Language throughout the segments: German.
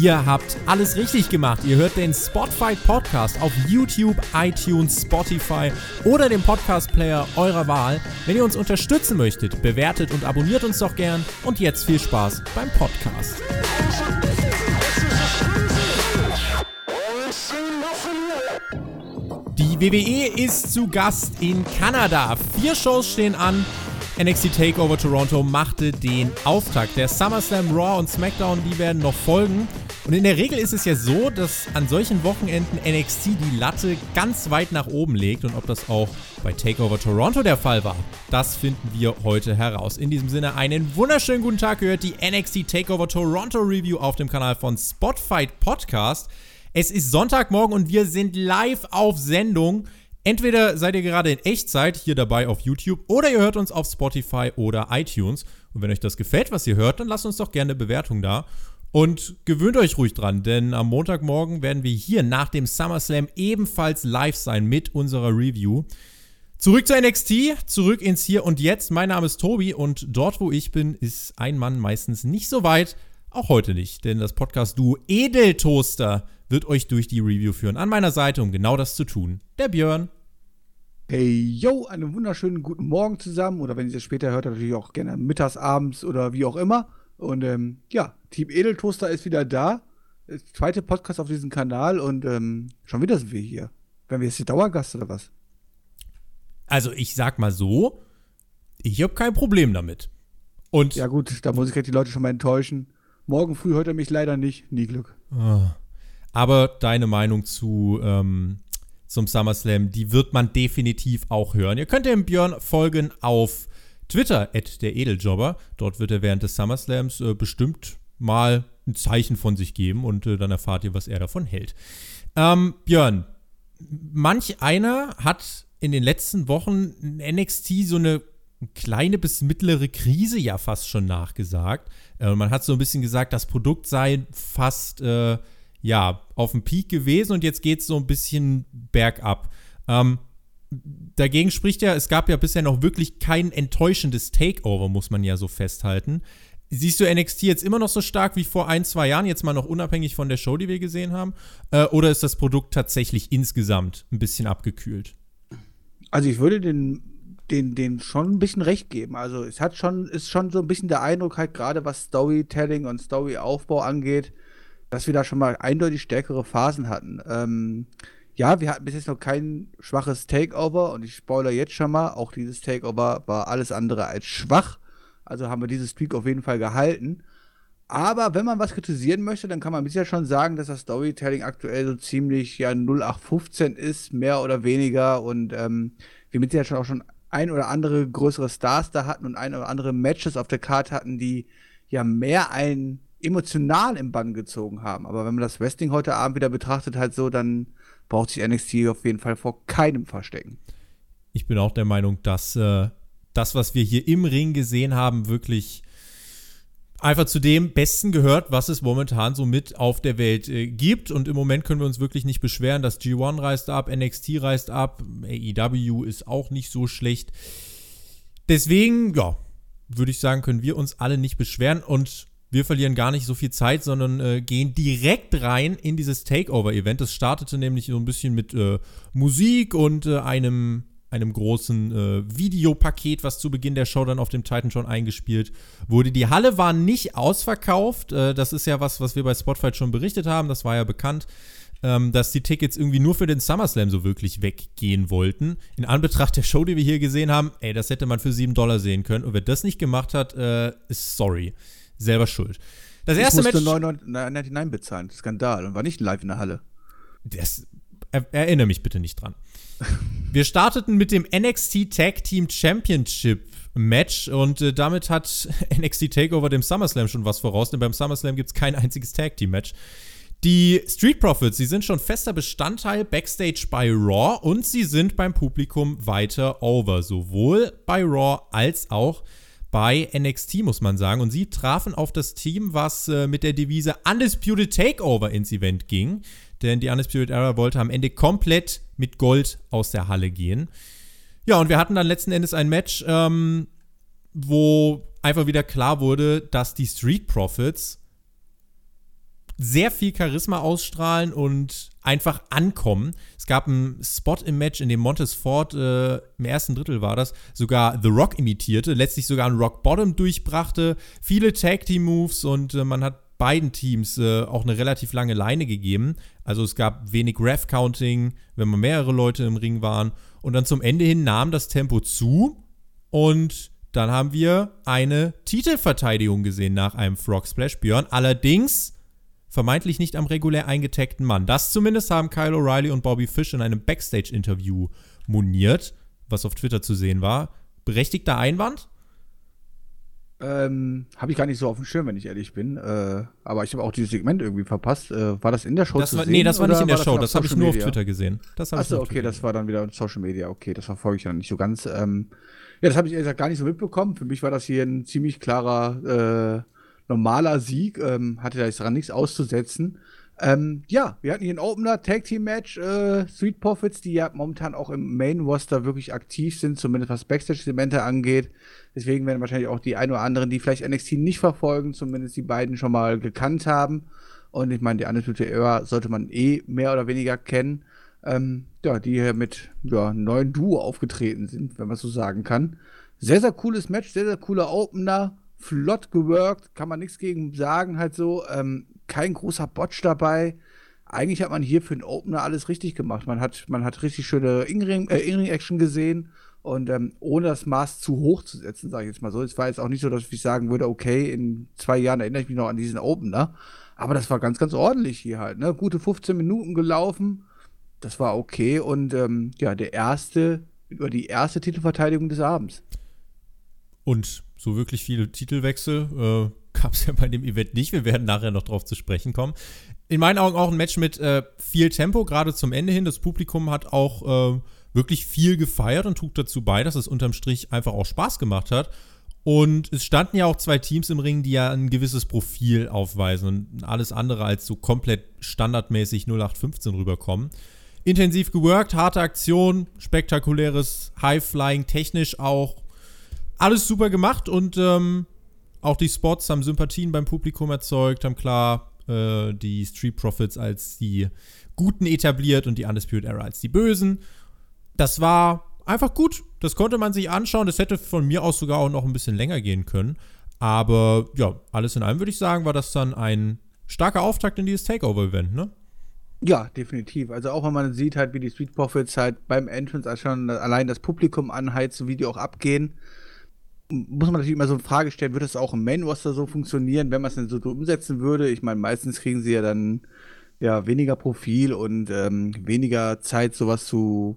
Ihr habt alles richtig gemacht. Ihr hört den Spotfight Podcast auf YouTube, iTunes, Spotify oder dem Podcast Player eurer Wahl. Wenn ihr uns unterstützen möchtet, bewertet und abonniert uns doch gern. Und jetzt viel Spaß beim Podcast. Die WWE ist zu Gast in Kanada. Vier Shows stehen an. NXT TakeOver Toronto machte den Auftakt. Der SummerSlam Raw und SmackDown, die werden noch folgen. Und in der Regel ist es ja so, dass an solchen Wochenenden NXT die Latte ganz weit nach oben legt. Und ob das auch bei TakeOver Toronto der Fall war, das finden wir heute heraus. In diesem Sinne einen wunderschönen guten Tag. Gehört die NXT TakeOver Toronto Review auf dem Kanal von Spotfight Podcast. Es ist Sonntagmorgen und wir sind live auf Sendung. Entweder seid ihr gerade in Echtzeit hier dabei auf YouTube oder ihr hört uns auf Spotify oder iTunes. Und wenn euch das gefällt, was ihr hört, dann lasst uns doch gerne eine Bewertung da. Und gewöhnt euch ruhig dran, denn am Montagmorgen werden wir hier nach dem SummerSlam ebenfalls live sein mit unserer Review. Zurück zu NXT, zurück ins Hier und Jetzt. Mein Name ist Tobi und dort, wo ich bin, ist ein Mann meistens nicht so weit. Auch heute nicht, denn das Podcast-Duo Edeltoaster wird euch durch die Review führen. An meiner Seite, um genau das zu tun, der Björn. Hey, yo, einen wunderschönen guten Morgen zusammen. Oder wenn ihr es später hört, natürlich auch gerne mittags, abends oder wie auch immer. Und ähm, ja, Team Edeltoaster ist wieder da. Zweite Podcast auf diesem Kanal und ähm, schon wieder sind wir hier. Werden wir jetzt die Dauergast oder was? Also ich sag mal so, ich habe kein Problem damit. Und ja gut, da muss ich die Leute schon mal enttäuschen. Morgen früh hört er mich leider nicht. Nie Glück. Aber deine Meinung zu ähm, zum SummerSlam, die wird man definitiv auch hören. Ihr könnt dem Björn folgen auf Twitter, at der Edeljobber. Dort wird er während des SummerSlams äh, bestimmt mal ein Zeichen von sich geben und äh, dann erfahrt ihr, was er davon hält. Ähm, Björn, manch einer hat in den letzten Wochen NXT so eine kleine bis mittlere Krise ja fast schon nachgesagt. Äh, man hat so ein bisschen gesagt, das Produkt sei fast äh, ja auf dem Peak gewesen und jetzt geht es so ein bisschen bergab. Ähm, dagegen spricht ja, es gab ja bisher noch wirklich kein enttäuschendes Takeover, muss man ja so festhalten. Siehst du NXT jetzt immer noch so stark wie vor ein, zwei Jahren, jetzt mal noch unabhängig von der Show, die wir gesehen haben? Äh, oder ist das Produkt tatsächlich insgesamt ein bisschen abgekühlt? Also ich würde den, den, den schon ein bisschen recht geben. Also es hat schon, ist schon so ein bisschen der Eindruck halt gerade was Storytelling und Storyaufbau angeht, dass wir da schon mal eindeutig stärkere Phasen hatten. Ähm, ja, wir hatten bis jetzt noch kein schwaches Takeover und ich spoiler jetzt schon mal, auch dieses Takeover war alles andere als schwach. Also haben wir dieses Streak auf jeden Fall gehalten. Aber wenn man was kritisieren möchte, dann kann man bisher schon sagen, dass das Storytelling aktuell so ziemlich ja 0815 ist, mehr oder weniger. Und ähm, wir mit ja schon auch schon ein oder andere größere Stars da hatten und ein oder andere Matches auf der Karte hatten, die ja mehr ein emotional im Bann gezogen haben. Aber wenn man das Wrestling heute Abend wieder betrachtet, halt so, dann braucht sich NXT auf jeden Fall vor keinem verstecken. Ich bin auch der Meinung, dass äh, das, was wir hier im Ring gesehen haben, wirklich einfach zu dem Besten gehört, was es momentan so mit auf der Welt äh, gibt. Und im Moment können wir uns wirklich nicht beschweren. Das G1 reist ab, NXT reist ab, AEW ist auch nicht so schlecht. Deswegen, ja, würde ich sagen, können wir uns alle nicht beschweren. Und wir verlieren gar nicht so viel Zeit, sondern äh, gehen direkt rein in dieses Takeover-Event. Das startete nämlich so ein bisschen mit äh, Musik und äh, einem, einem großen äh, Videopaket, was zu Beginn der Show dann auf dem Titan schon eingespielt wurde. Die Halle war nicht ausverkauft. Äh, das ist ja was, was wir bei Spotfight schon berichtet haben. Das war ja bekannt. Ähm, dass die Tickets irgendwie nur für den SummerSlam so wirklich weggehen wollten. In Anbetracht der Show, die wir hier gesehen haben, ey, das hätte man für 7 Dollar sehen können. Und wer das nicht gemacht hat, äh, ist sorry selber schuld. Das erste ich musste Match. 9,99 bezahlen. Skandal. Und war nicht live in der Halle. Das, er, erinnere mich bitte nicht dran. Wir starteten mit dem NXT Tag Team Championship Match und äh, damit hat NXT Takeover dem SummerSlam schon was voraus, denn beim SummerSlam gibt es kein einziges Tag Team Match. Die Street Profits, sie sind schon fester Bestandteil backstage bei Raw und sie sind beim Publikum weiter over, sowohl bei Raw als auch bei bei NXT, muss man sagen. Und sie trafen auf das Team, was äh, mit der Devise Undisputed Takeover ins Event ging. Denn die Undisputed Era wollte am Ende komplett mit Gold aus der Halle gehen. Ja, und wir hatten dann letzten Endes ein Match, ähm, wo einfach wieder klar wurde, dass die Street Profits sehr viel Charisma ausstrahlen und einfach ankommen. Es gab einen Spot im Match, in dem Montes Ford äh, im ersten Drittel war das, sogar The Rock imitierte, letztlich sogar einen Rock Bottom durchbrachte, viele Tag Team Moves und äh, man hat beiden Teams äh, auch eine relativ lange Leine gegeben. Also es gab wenig Ref Counting, wenn man mehrere Leute im Ring waren und dann zum Ende hin nahm das Tempo zu und dann haben wir eine Titelverteidigung gesehen nach einem Frog Splash Björn. Allerdings vermeintlich nicht am regulär eingetagten Mann. Das zumindest haben Kyle O'Reilly und Bobby Fish in einem Backstage-Interview moniert, was auf Twitter zu sehen war. Berechtigter Einwand? Ähm, habe ich gar nicht so auf dem Schirm, wenn ich ehrlich bin. Äh, aber ich habe auch dieses Segment irgendwie verpasst. Äh, war das in der Show das zu war, sehen? Nee, das war nicht in der Show. Das, das habe ich nur Media? auf Twitter gesehen. Das Achso, okay, das war dann wieder Social Media. Okay, das verfolge ich ja nicht so ganz. Ähm, ja, das habe ich ehrlich gesagt gar nicht so mitbekommen. Für mich war das hier ein ziemlich klarer, äh, normaler Sieg. Ähm, hatte da jetzt daran nichts auszusetzen. Ähm, ja, wir hatten hier ein Opener Tag Team Match. Äh, Street Profits, die ja momentan auch im Main Roster wirklich aktiv sind, zumindest was Backstage-Segmente angeht. Deswegen werden wahrscheinlich auch die ein oder anderen, die vielleicht NXT nicht verfolgen, zumindest die beiden schon mal gekannt haben. Und ich meine, die Undisputed Era sollte man eh mehr oder weniger kennen. Ähm, ja, die hier mit ja, neuen Duo aufgetreten sind, wenn man so sagen kann. Sehr, sehr cooles Match, sehr, sehr cooler Opener. Flott geworkt, kann man nichts gegen sagen, halt so. Ähm, kein großer Botch dabei. Eigentlich hat man hier für den Opener alles richtig gemacht. Man hat, man hat richtig schöne In-Ring-Action äh, gesehen und ähm, ohne das Maß zu hoch zu setzen, sage ich jetzt mal so. Es war jetzt auch nicht so, dass ich sagen würde, okay, in zwei Jahren erinnere ich mich noch an diesen Opener. Aber das war ganz, ganz ordentlich hier halt. Ne? Gute 15 Minuten gelaufen. Das war okay. Und ähm, ja, der erste, über die erste Titelverteidigung des Abends. Und so wirklich viele Titelwechsel äh, gab es ja bei dem Event nicht. Wir werden nachher noch drauf zu sprechen kommen. In meinen Augen auch ein Match mit äh, viel Tempo, gerade zum Ende hin. Das Publikum hat auch äh, wirklich viel gefeiert und trug dazu bei, dass es unterm Strich einfach auch Spaß gemacht hat. Und es standen ja auch zwei Teams im Ring, die ja ein gewisses Profil aufweisen und alles andere als so komplett standardmäßig 0815 rüberkommen. Intensiv geworkt, harte Aktion, spektakuläres High-Flying, technisch auch alles super gemacht und ähm, auch die Spots haben Sympathien beim Publikum erzeugt, haben klar äh, die Street Profits als die Guten etabliert und die Undisputed Era als die Bösen. Das war einfach gut. Das konnte man sich anschauen. Das hätte von mir aus sogar auch noch ein bisschen länger gehen können. Aber ja, alles in allem würde ich sagen, war das dann ein starker Auftakt in dieses Takeover-Event, ne? Ja, definitiv. Also auch wenn man sieht halt, wie die Street Profits halt beim Entrance schon allein das Publikum anheizen, wie die auch abgehen, muss man natürlich immer so eine Frage stellen, würde es auch im Main Roster so funktionieren, wenn man es denn so umsetzen würde? Ich meine, meistens kriegen sie ja dann ja weniger Profil und ähm, weniger Zeit, sowas zu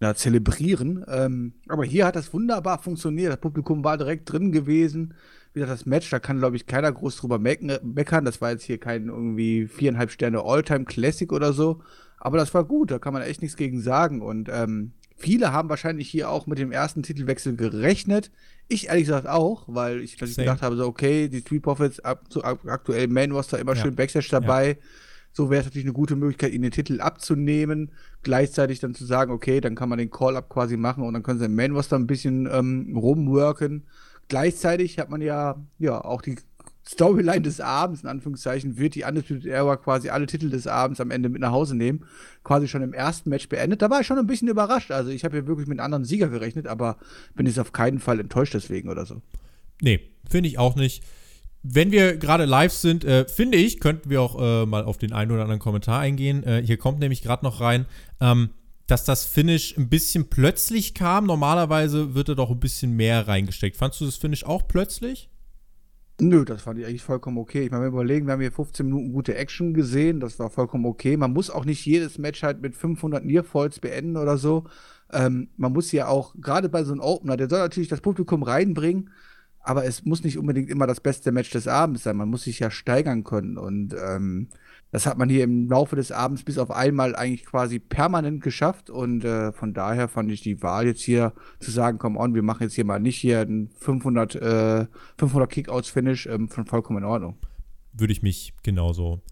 ja, zelebrieren. Ähm, aber hier hat das wunderbar funktioniert. Das Publikum war direkt drin gewesen. Wie gesagt, das Match, da kann, glaube ich, keiner groß drüber meckern. Das war jetzt hier kein irgendwie viereinhalb Sterne Alltime Classic oder so. Aber das war gut, da kann man echt nichts gegen sagen. Und ähm, viele haben wahrscheinlich hier auch mit dem ersten Titelwechsel gerechnet. Ich ehrlich gesagt auch, weil ich gedacht habe, so, okay, die Street Profits ab, zu, ab, aktuell Main Roster immer ja. schön Backstage dabei. Ja. So wäre es natürlich eine gute Möglichkeit, ihnen den Titel abzunehmen. Gleichzeitig dann zu sagen, okay, dann kann man den Call-Up quasi machen und dann können sie im Main Roster ein bisschen ähm, rumworken. Gleichzeitig hat man ja, ja auch die Storyline des Abends, in Anführungszeichen, wird die Undisputed Era quasi alle Titel des Abends am Ende mit nach Hause nehmen. Quasi schon im ersten Match beendet. Da war ich schon ein bisschen überrascht. Also ich habe hier wirklich mit einem anderen Sieger gerechnet, aber bin jetzt auf keinen Fall enttäuscht deswegen oder so. Nee, finde ich auch nicht. Wenn wir gerade live sind, äh, finde ich, könnten wir auch äh, mal auf den einen oder anderen Kommentar eingehen. Äh, hier kommt nämlich gerade noch rein, ähm, dass das Finish ein bisschen plötzlich kam. Normalerweise wird da doch ein bisschen mehr reingesteckt. Fandst du das Finish auch plötzlich? Nö, das fand ich eigentlich vollkommen okay. Ich meine, wir überlegen, wir haben hier 15 Minuten gute Action gesehen, das war vollkommen okay. Man muss auch nicht jedes Match halt mit 500 Nearfalls beenden oder so. Ähm, man muss ja auch, gerade bei so einem Opener, der soll natürlich das Publikum reinbringen, aber es muss nicht unbedingt immer das beste Match des Abends sein. Man muss sich ja steigern können und ähm, das hat man hier im Laufe des Abends bis auf einmal eigentlich quasi permanent geschafft und äh, von daher fand ich die Wahl jetzt hier zu sagen, komm on, wir machen jetzt hier mal nicht hier ein 500, äh, 500 Kickouts-Finish ähm, von vollkommen in Ordnung. Würde ich mich genauso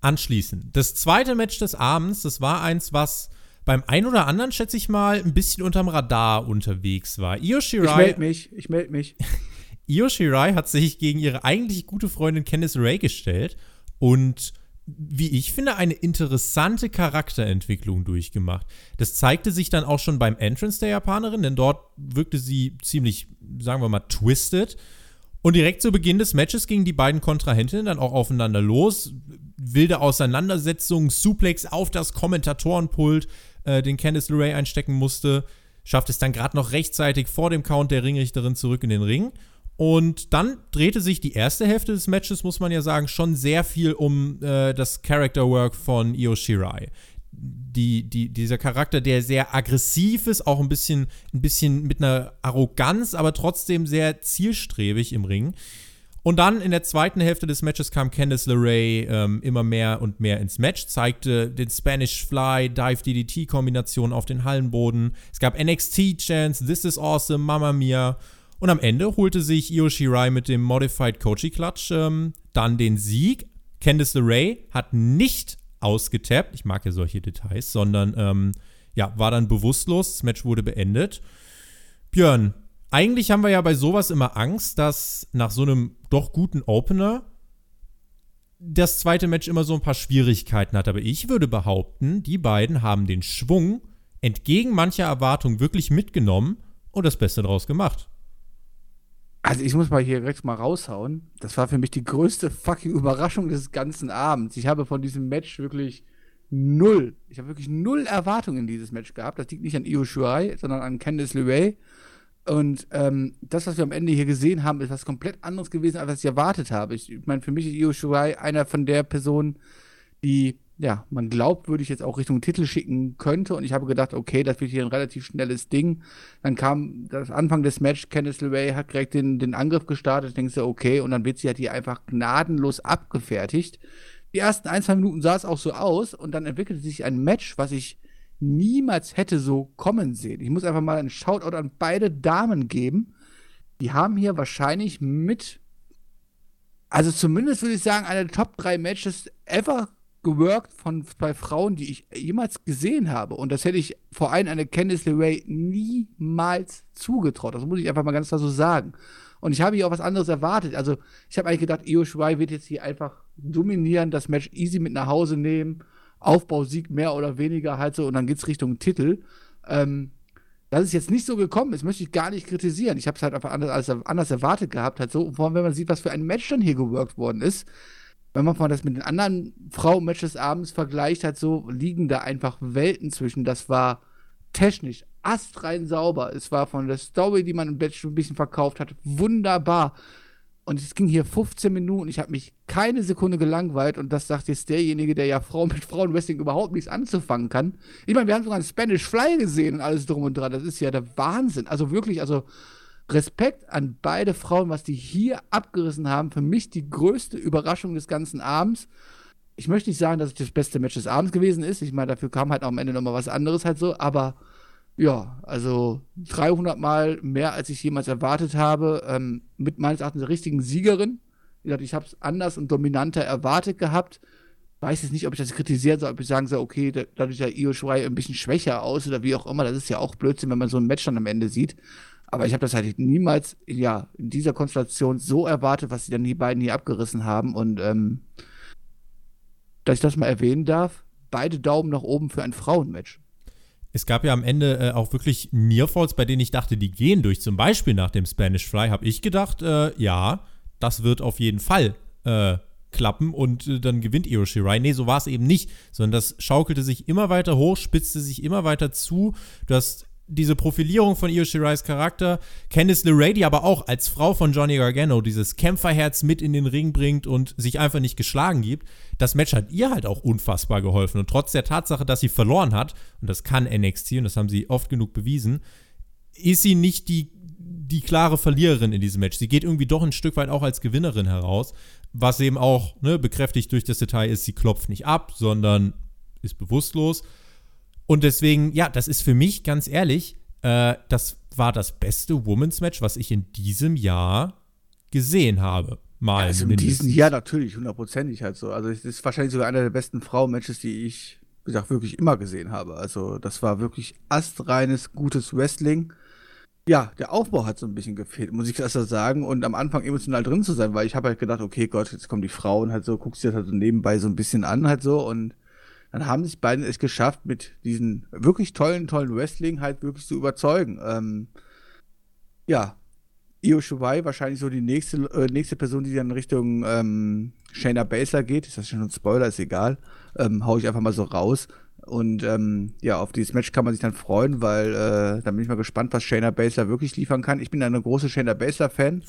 anschließen. Das zweite Match des Abends, das war eins, was beim einen oder anderen, schätze ich mal, ein bisschen unterm Radar unterwegs war. Io Shirai. Ich melde mich, ich melde mich. Io Shirai hat sich gegen ihre eigentlich gute Freundin Candice Ray gestellt und wie ich finde, eine interessante Charakterentwicklung durchgemacht. Das zeigte sich dann auch schon beim Entrance der Japanerin, denn dort wirkte sie ziemlich, sagen wir mal, twisted. Und direkt zu Beginn des Matches gingen die beiden Kontrahentinnen dann auch aufeinander los. Wilde Auseinandersetzung, Suplex auf das Kommentatorenpult, äh, den Candice LeRae einstecken musste. Schafft es dann gerade noch rechtzeitig vor dem Count der Ringrichterin zurück in den Ring. Und dann drehte sich die erste Hälfte des Matches, muss man ja sagen, schon sehr viel um äh, das Character Work von Io Shirai. Die, die, dieser Charakter, der sehr aggressiv ist, auch ein bisschen, ein bisschen mit einer Arroganz, aber trotzdem sehr zielstrebig im Ring. Und dann in der zweiten Hälfte des Matches kam Candice LeRae ähm, immer mehr und mehr ins Match, zeigte den Spanish Fly, Dive DDT-Kombination auf den Hallenboden. Es gab NXT-Chance, This is Awesome, Mamma Mia. Und am Ende holte sich Io Shirai mit dem Modified Kochi Clutch ähm, dann den Sieg. Candice LeRae hat nicht ausgetappt, ich mag ja solche Details, sondern ähm, ja, war dann bewusstlos. Das Match wurde beendet. Björn, eigentlich haben wir ja bei sowas immer Angst, dass nach so einem doch guten Opener das zweite Match immer so ein paar Schwierigkeiten hat. Aber ich würde behaupten, die beiden haben den Schwung entgegen mancher Erwartung wirklich mitgenommen und das Beste daraus gemacht. Also ich muss mal hier direkt mal raushauen. Das war für mich die größte fucking Überraschung des ganzen Abends. Ich habe von diesem Match wirklich null, ich habe wirklich null Erwartungen in dieses Match gehabt. Das liegt nicht an Io Shirai, sondern an Candice LeRae. Und ähm, das, was wir am Ende hier gesehen haben, ist was komplett anderes gewesen, als was ich erwartet habe. Ich, meine, für mich ist Io Shirai einer von der Personen, die ja, man glaubwürdig jetzt auch Richtung Titel schicken könnte. Und ich habe gedacht, okay, das wird hier ein relativ schnelles Ding. Dann kam das Anfang des Match, Candice LeRae hat direkt den, den Angriff gestartet. Denkst du, okay, und dann wird sie halt hier einfach gnadenlos abgefertigt. Die ersten ein, zwei Minuten sah es auch so aus und dann entwickelte sich ein Match, was ich niemals hätte so kommen sehen. Ich muss einfach mal einen Shoutout an beide Damen geben. Die haben hier wahrscheinlich mit, also zumindest würde ich sagen, eine der Top 3 Matches ever geworkt von zwei Frauen, die ich jemals gesehen habe. Und das hätte ich vor allem eine Candice LeRae niemals zugetraut. Das muss ich einfach mal ganz klar so sagen. Und ich habe hier auch was anderes erwartet. Also, ich habe eigentlich gedacht, Io Shirai wird jetzt hier einfach dominieren, das Match easy mit nach Hause nehmen, Aufbausieg mehr oder weniger halt so, und dann geht es Richtung Titel. Ähm, dass es jetzt nicht so gekommen ist, möchte ich gar nicht kritisieren. Ich habe es halt einfach anders, anders erwartet gehabt, halt so. Vor allem, wenn man sieht, was für ein Match dann hier geworkt worden ist wenn man das mit den anderen Frauen-Matches abends vergleicht hat, so liegen da einfach Welten zwischen. Das war technisch astrein sauber. Es war von der Story, die man im Match ein bisschen verkauft hat, wunderbar. Und es ging hier 15 Minuten. Ich habe mich keine Sekunde gelangweilt. Und das sagt jetzt derjenige, der ja Frau mit Frauenwrestling überhaupt nichts anzufangen kann. Ich meine, wir haben sogar einen Spanish Fly gesehen und alles drum und dran. Das ist ja der Wahnsinn. Also wirklich, also Respekt an beide Frauen, was die hier abgerissen haben. Für mich die größte Überraschung des ganzen Abends. Ich möchte nicht sagen, dass es das beste Match des Abends gewesen ist. Ich meine, dafür kam halt am Ende nochmal was anderes halt so. Aber ja, also 300 Mal mehr, als ich jemals erwartet habe. Ähm, mit meines Erachtens der richtigen Siegerin. Wie gesagt, ich habe es anders und dominanter erwartet gehabt. Weiß jetzt nicht, ob ich das kritisieren soll, ob ich sagen soll, okay, dadurch der Io Shirai ein bisschen schwächer aus oder wie auch immer. Das ist ja auch Blödsinn, wenn man so ein Match dann am Ende sieht. Aber ich habe das halt niemals, ja, in dieser Konstellation so erwartet, was sie dann die beiden hier abgerissen haben. Und ähm, dass ich das mal erwähnen darf, beide Daumen nach oben für ein Frauenmatch. Es gab ja am Ende äh, auch wirklich Nearfalls, bei denen ich dachte, die gehen durch. Zum Beispiel nach dem Spanish Fly habe ich gedacht, äh, ja, das wird auf jeden Fall äh, klappen und äh, dann gewinnt Io Shirai. Nee, so war es eben nicht, sondern das schaukelte sich immer weiter hoch, spitzte sich immer weiter zu. Du hast diese Profilierung von Io Shirais Charakter, Candice LeRae, aber auch als Frau von Johnny Gargano dieses Kämpferherz mit in den Ring bringt und sich einfach nicht geschlagen gibt, das Match hat ihr halt auch unfassbar geholfen. Und trotz der Tatsache, dass sie verloren hat, und das kann NXT und das haben sie oft genug bewiesen, ist sie nicht die, die klare Verliererin in diesem Match. Sie geht irgendwie doch ein Stück weit auch als Gewinnerin heraus, was eben auch ne, bekräftigt durch das Detail ist, sie klopft nicht ab, sondern ist bewusstlos und deswegen, ja, das ist für mich ganz ehrlich, äh, das war das beste Women's Match, was ich in diesem Jahr gesehen habe. Mal. Also in diesem Jahr natürlich, hundertprozentig halt so. Also es ist wahrscheinlich sogar einer der besten Frauen-Matches, die ich, wie gesagt, wirklich immer gesehen habe. Also das war wirklich astreines, gutes Wrestling. ja, der Aufbau hat so ein bisschen gefehlt, muss ich erst sagen. Und am Anfang emotional drin zu sein, weil ich habe halt gedacht, okay, Gott, jetzt kommen die Frauen halt so, guckst dir das halt so nebenbei so ein bisschen an halt so. Und dann haben sich beiden es geschafft, mit diesen wirklich tollen, tollen Wrestling halt wirklich zu überzeugen. Ähm, ja, Io Shirai wahrscheinlich so die nächste, äh, nächste Person, die dann Richtung ähm, Shayna Baszler geht. Ist das schon ein Spoiler? Ist egal. Ähm, hau ich einfach mal so raus. Und ähm, ja, auf dieses Match kann man sich dann freuen, weil äh, dann bin ich mal gespannt, was Shayna Baszler wirklich liefern kann. Ich bin eine große Shayna Baszler-Fan.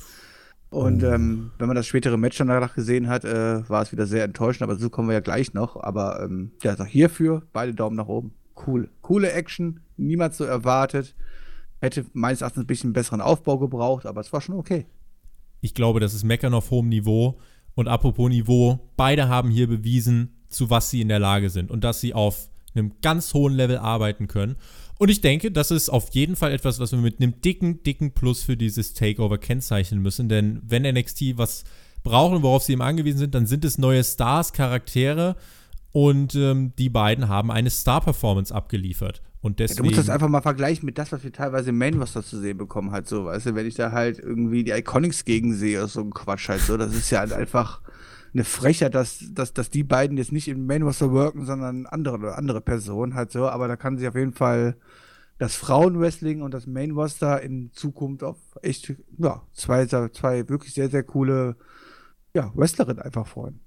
Und oh. ähm, wenn man das spätere Match dann danach gesehen hat, äh, war es wieder sehr enttäuschend, aber so kommen wir ja gleich noch. Aber ähm, ja, also hierfür beide Daumen nach oben. Cool. Coole Action, niemand so erwartet. Hätte meines Erachtens ein bisschen besseren Aufbau gebraucht, aber es war schon okay. Ich glaube, das ist Meckern auf hohem Niveau. Und apropos Niveau, beide haben hier bewiesen, zu was sie in der Lage sind und dass sie auf einem ganz hohen Level arbeiten können. Und ich denke, das ist auf jeden Fall etwas, was wir mit einem dicken, dicken Plus für dieses Takeover kennzeichnen müssen. Denn wenn NXT was brauchen, worauf sie eben angewiesen sind, dann sind es neue Stars, Charaktere. Und ähm, die beiden haben eine Star-Performance abgeliefert. Und deswegen, ja, du musst das einfach mal vergleichen mit das, was wir teilweise im Main Roster zu sehen bekommen halt so, weißt du, wenn ich da halt irgendwie die Iconics gegen sehe oder so ein Quatsch halt so, das ist ja halt einfach eine Frechheit, dass, dass, dass die beiden jetzt nicht im Main Roster worken, sondern andere, andere Personen halt so. Aber da kann sich auf jeden Fall das Frauenwrestling und das Main Roster in Zukunft auf echt, ja, zwei, zwei wirklich sehr, sehr coole ja, Wrestlerinnen einfach freuen.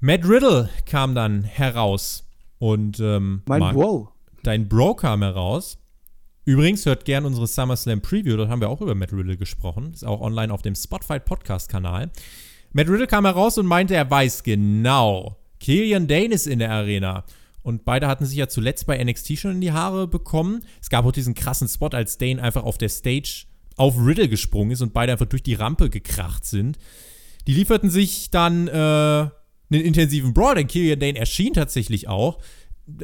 Matt Riddle kam dann heraus und ähm, mein Mark, Bro. Dein Bro kam heraus. Übrigens, hört gern unsere SummerSlam Preview, dort haben wir auch über Matt Riddle gesprochen. Ist auch online auf dem Spotfight Podcast-Kanal. Matt Riddle kam heraus und meinte, er weiß genau. Killian Dane ist in der Arena. Und beide hatten sich ja zuletzt bei NXT schon in die Haare bekommen. Es gab auch diesen krassen Spot, als Dane einfach auf der Stage auf Riddle gesprungen ist und beide einfach durch die Rampe gekracht sind. Die lieferten sich dann äh, einen intensiven Brawl, denn Killian Dane erschien tatsächlich auch.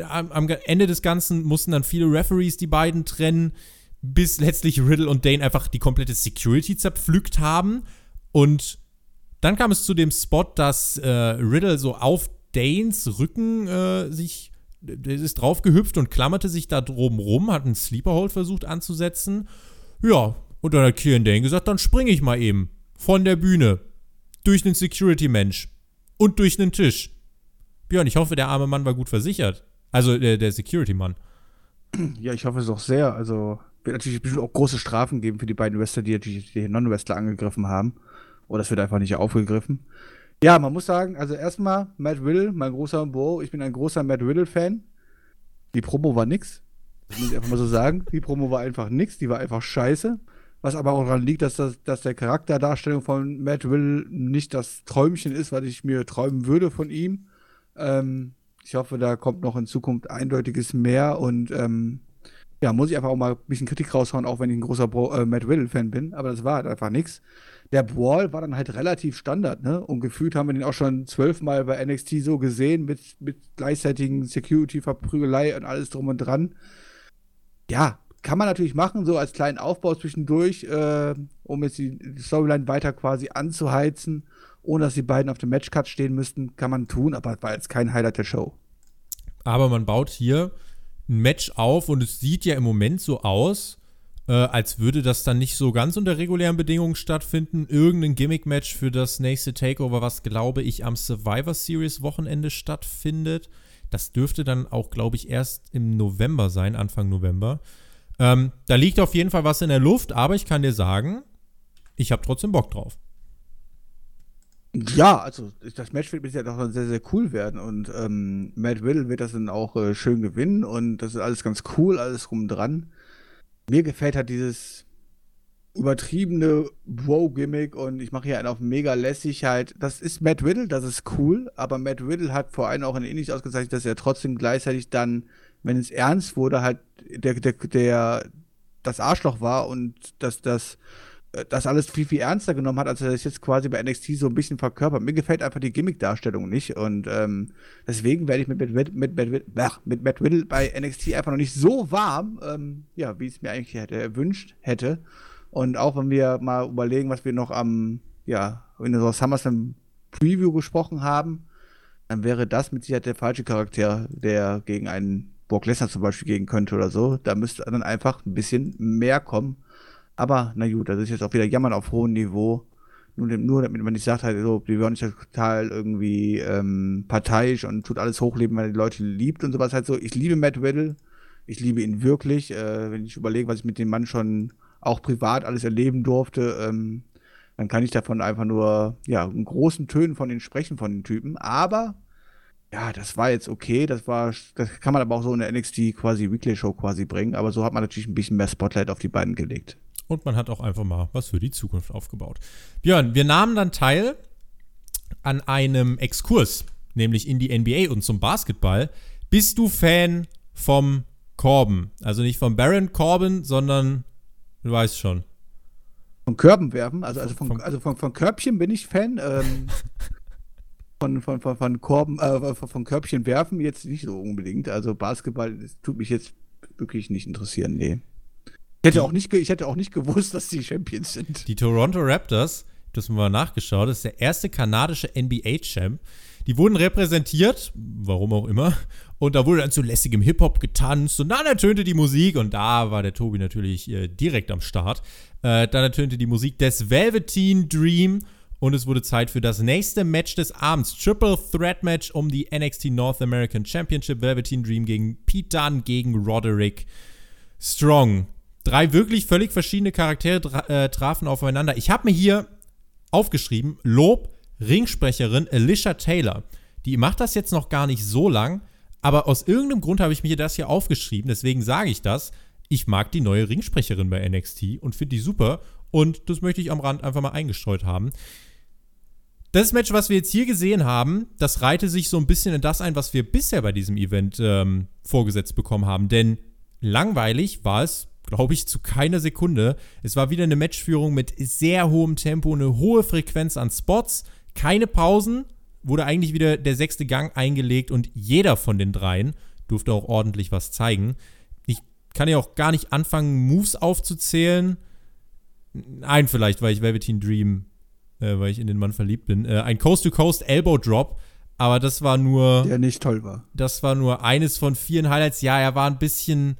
Am, am, Ende des Ganzen mussten dann viele Referees die beiden trennen, bis letztlich Riddle und Dane einfach die komplette Security zerpflückt haben. Und dann kam es zu dem Spot, dass äh, Riddle so auf Danes Rücken äh, sich ist drauf gehüpft und klammerte sich da drum rum, hat einen Sleeperhold versucht anzusetzen. Ja, und dann hat Kieran Dane gesagt, dann springe ich mal eben von der Bühne durch einen Security-Mensch und durch einen Tisch. Björn, ich hoffe, der arme Mann war gut versichert. Also der, der Security-Mann. Ja, ich hoffe es auch sehr. Also wird natürlich bestimmt auch große Strafen geben für die beiden Wrestler, die natürlich die Non-Wrestler angegriffen haben. Oder es wird einfach nicht aufgegriffen. Ja, man muss sagen, also erstmal Matt Riddle, mein großer Bro, ich bin ein großer Matt Riddle-Fan. Die Promo war nix. Das muss ich einfach mal so sagen. Die Promo war einfach nix, die war einfach scheiße. Was aber auch daran liegt, dass, das, dass der Charakterdarstellung von Matt Riddle nicht das Träumchen ist, was ich mir träumen würde von ihm. Ähm, ich hoffe, da kommt noch in Zukunft eindeutiges mehr und ähm, ja, muss ich einfach auch mal ein bisschen Kritik raushauen, auch wenn ich ein großer Bro äh, Matt Riddle-Fan bin. Aber das war halt einfach nichts der Brawl war dann halt relativ Standard, ne? Und gefühlt haben wir den auch schon zwölfmal bei NXT so gesehen, mit, mit gleichzeitigen Security-Verprügelei und alles drum und dran. Ja, kann man natürlich machen, so als kleinen Aufbau zwischendurch, äh, um jetzt die Storyline weiter quasi anzuheizen, ohne dass die beiden auf dem Matchcard stehen müssten, kann man tun, aber war jetzt kein Highlight der Show. Aber man baut hier ein Match auf und es sieht ja im Moment so aus, äh, als würde das dann nicht so ganz unter regulären Bedingungen stattfinden. Irgendein Gimmick-Match für das nächste Takeover, was glaube ich am Survivor Series Wochenende stattfindet. Das dürfte dann auch, glaube ich, erst im November sein, Anfang November. Ähm, da liegt auf jeden Fall was in der Luft, aber ich kann dir sagen, ich habe trotzdem Bock drauf. Ja, also das Match wird bisher doch sehr, sehr cool werden und ähm, Matt Riddle wird das dann auch äh, schön gewinnen und das ist alles ganz cool, alles rum dran mir gefällt halt dieses übertriebene Wow-Gimmick und ich mache hier einen auf mega lässig halt. Das ist Matt Riddle, das ist cool, aber Matt Riddle hat vor allem auch in ähnlich ausgezeichnet, dass er trotzdem gleichzeitig dann, wenn es ernst wurde, halt der, der, der das Arschloch war und dass das das alles viel, viel ernster genommen hat, als er das jetzt quasi bei NXT so ein bisschen verkörpert. Mir gefällt einfach die Gimmick-Darstellung nicht und ähm, deswegen werde ich mit, mit, mit, mit, mit Matt Riddle bei NXT einfach noch nicht so warm, ähm, ja, wie ich es mir eigentlich hätte erwünscht hätte. Und auch wenn wir mal überlegen, was wir noch am, ja, in unserer SummerSlam Preview gesprochen haben, dann wäre das mit Sicherheit der falsche Charakter, der gegen einen Brock Lesnar zum Beispiel gehen könnte oder so. Da müsste dann einfach ein bisschen mehr kommen. Aber na gut, das ist jetzt auch wieder Jammern auf hohem Niveau. Nur, nur damit man nicht sagt, halt so, die werden ja total irgendwie ähm, parteiisch und tut alles hochleben, weil die Leute liebt und sowas halt so. Ich liebe Matt Riddle. Ich liebe ihn wirklich. Äh, wenn ich überlege, was ich mit dem Mann schon auch privat alles erleben durfte, ähm, dann kann ich davon einfach nur, ja, in großen Tönen von den sprechen, von den Typen. Aber, ja, das war jetzt okay. Das war, das kann man aber auch so in der NXT quasi Weekly Show quasi bringen. Aber so hat man natürlich ein bisschen mehr Spotlight auf die beiden gelegt. Und man hat auch einfach mal was für die Zukunft aufgebaut. Björn, wir nahmen dann teil an einem Exkurs, nämlich in die NBA und zum Basketball. Bist du Fan vom Corbin? Also nicht vom Baron Corbin, sondern du weißt schon. Von Körben werfen, also, also, von, also von, von Körbchen bin ich Fan. Ähm, von, von, von, von, Korben, äh, von Körbchen werfen jetzt nicht so unbedingt. Also Basketball tut mich jetzt wirklich nicht interessieren, nee. Ich hätte, auch nicht, ich hätte auch nicht gewusst, dass die Champions sind. Die Toronto Raptors, das haben wir mal nachgeschaut, das ist der erste kanadische NBA-Champ. Die wurden repräsentiert, warum auch immer, und da wurde dann zu lässigem Hip-Hop getanzt und dann ertönte die Musik und da war der Tobi natürlich äh, direkt am Start. Äh, dann ertönte die Musik des Velveteen Dream und es wurde Zeit für das nächste Match des Abends. Triple Threat Match um die NXT North American Championship. Velveteen Dream gegen Pete Dunne gegen Roderick Strong. Drei wirklich völlig verschiedene Charaktere tra äh, trafen aufeinander. Ich habe mir hier aufgeschrieben, Lob, Ringsprecherin Alicia Taylor. Die macht das jetzt noch gar nicht so lang, aber aus irgendeinem Grund habe ich mir das hier aufgeschrieben, deswegen sage ich das. Ich mag die neue Ringsprecherin bei NXT und finde die super und das möchte ich am Rand einfach mal eingestreut haben. Das Match, was wir jetzt hier gesehen haben, das reihte sich so ein bisschen in das ein, was wir bisher bei diesem Event ähm, vorgesetzt bekommen haben. Denn langweilig war es glaube ich, zu keiner Sekunde. Es war wieder eine Matchführung mit sehr hohem Tempo, eine hohe Frequenz an Spots, keine Pausen, wurde eigentlich wieder der sechste Gang eingelegt und jeder von den dreien durfte auch ordentlich was zeigen. Ich kann ja auch gar nicht anfangen, Moves aufzuzählen. Ein vielleicht, weil ich Velveteen Dream, äh, weil ich in den Mann verliebt bin. Äh, ein Coast-to-Coast Elbow Drop, aber das war nur. Der nicht toll war. Das war nur eines von vielen Highlights. Ja, er war ein bisschen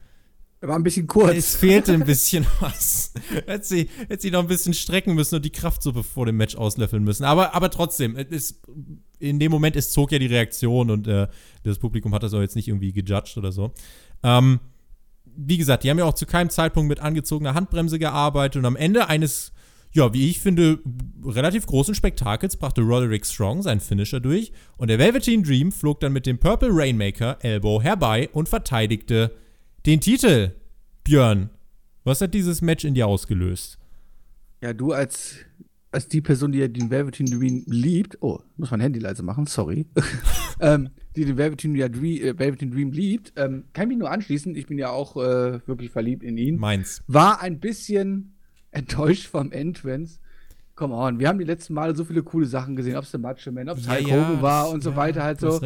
er war ein bisschen kurz. Es fehlte ein bisschen was. hätte, sie, hätte sie noch ein bisschen strecken müssen und die Kraftsuppe vor dem Match auslöffeln müssen. Aber, aber trotzdem, es, in dem Moment, es zog ja die Reaktion und äh, das Publikum hat das auch jetzt nicht irgendwie gejudged oder so. Ähm, wie gesagt, die haben ja auch zu keinem Zeitpunkt mit angezogener Handbremse gearbeitet und am Ende eines, ja, wie ich finde, relativ großen Spektakels brachte Roderick Strong seinen Finisher durch und der Velveteen Dream flog dann mit dem Purple Rainmaker Elbow herbei und verteidigte den Titel, Björn. Was hat dieses Match in dir ausgelöst? Ja, du als, als die Person, die den Velveteen Dream liebt, oh, muss mein Handy leise machen, sorry, ähm, die den Velveteen, ja, Dream, äh, Velveteen Dream liebt, ähm, kann mich nur anschließen, ich bin ja auch äh, wirklich verliebt in ihn. Meins. War ein bisschen enttäuscht vom Entrance, come on, wir haben die letzten Male so viele coole Sachen gesehen, ob es der Macho Man, ob es ja, Hulk Hogan ja, war und so ja, weiter halt so.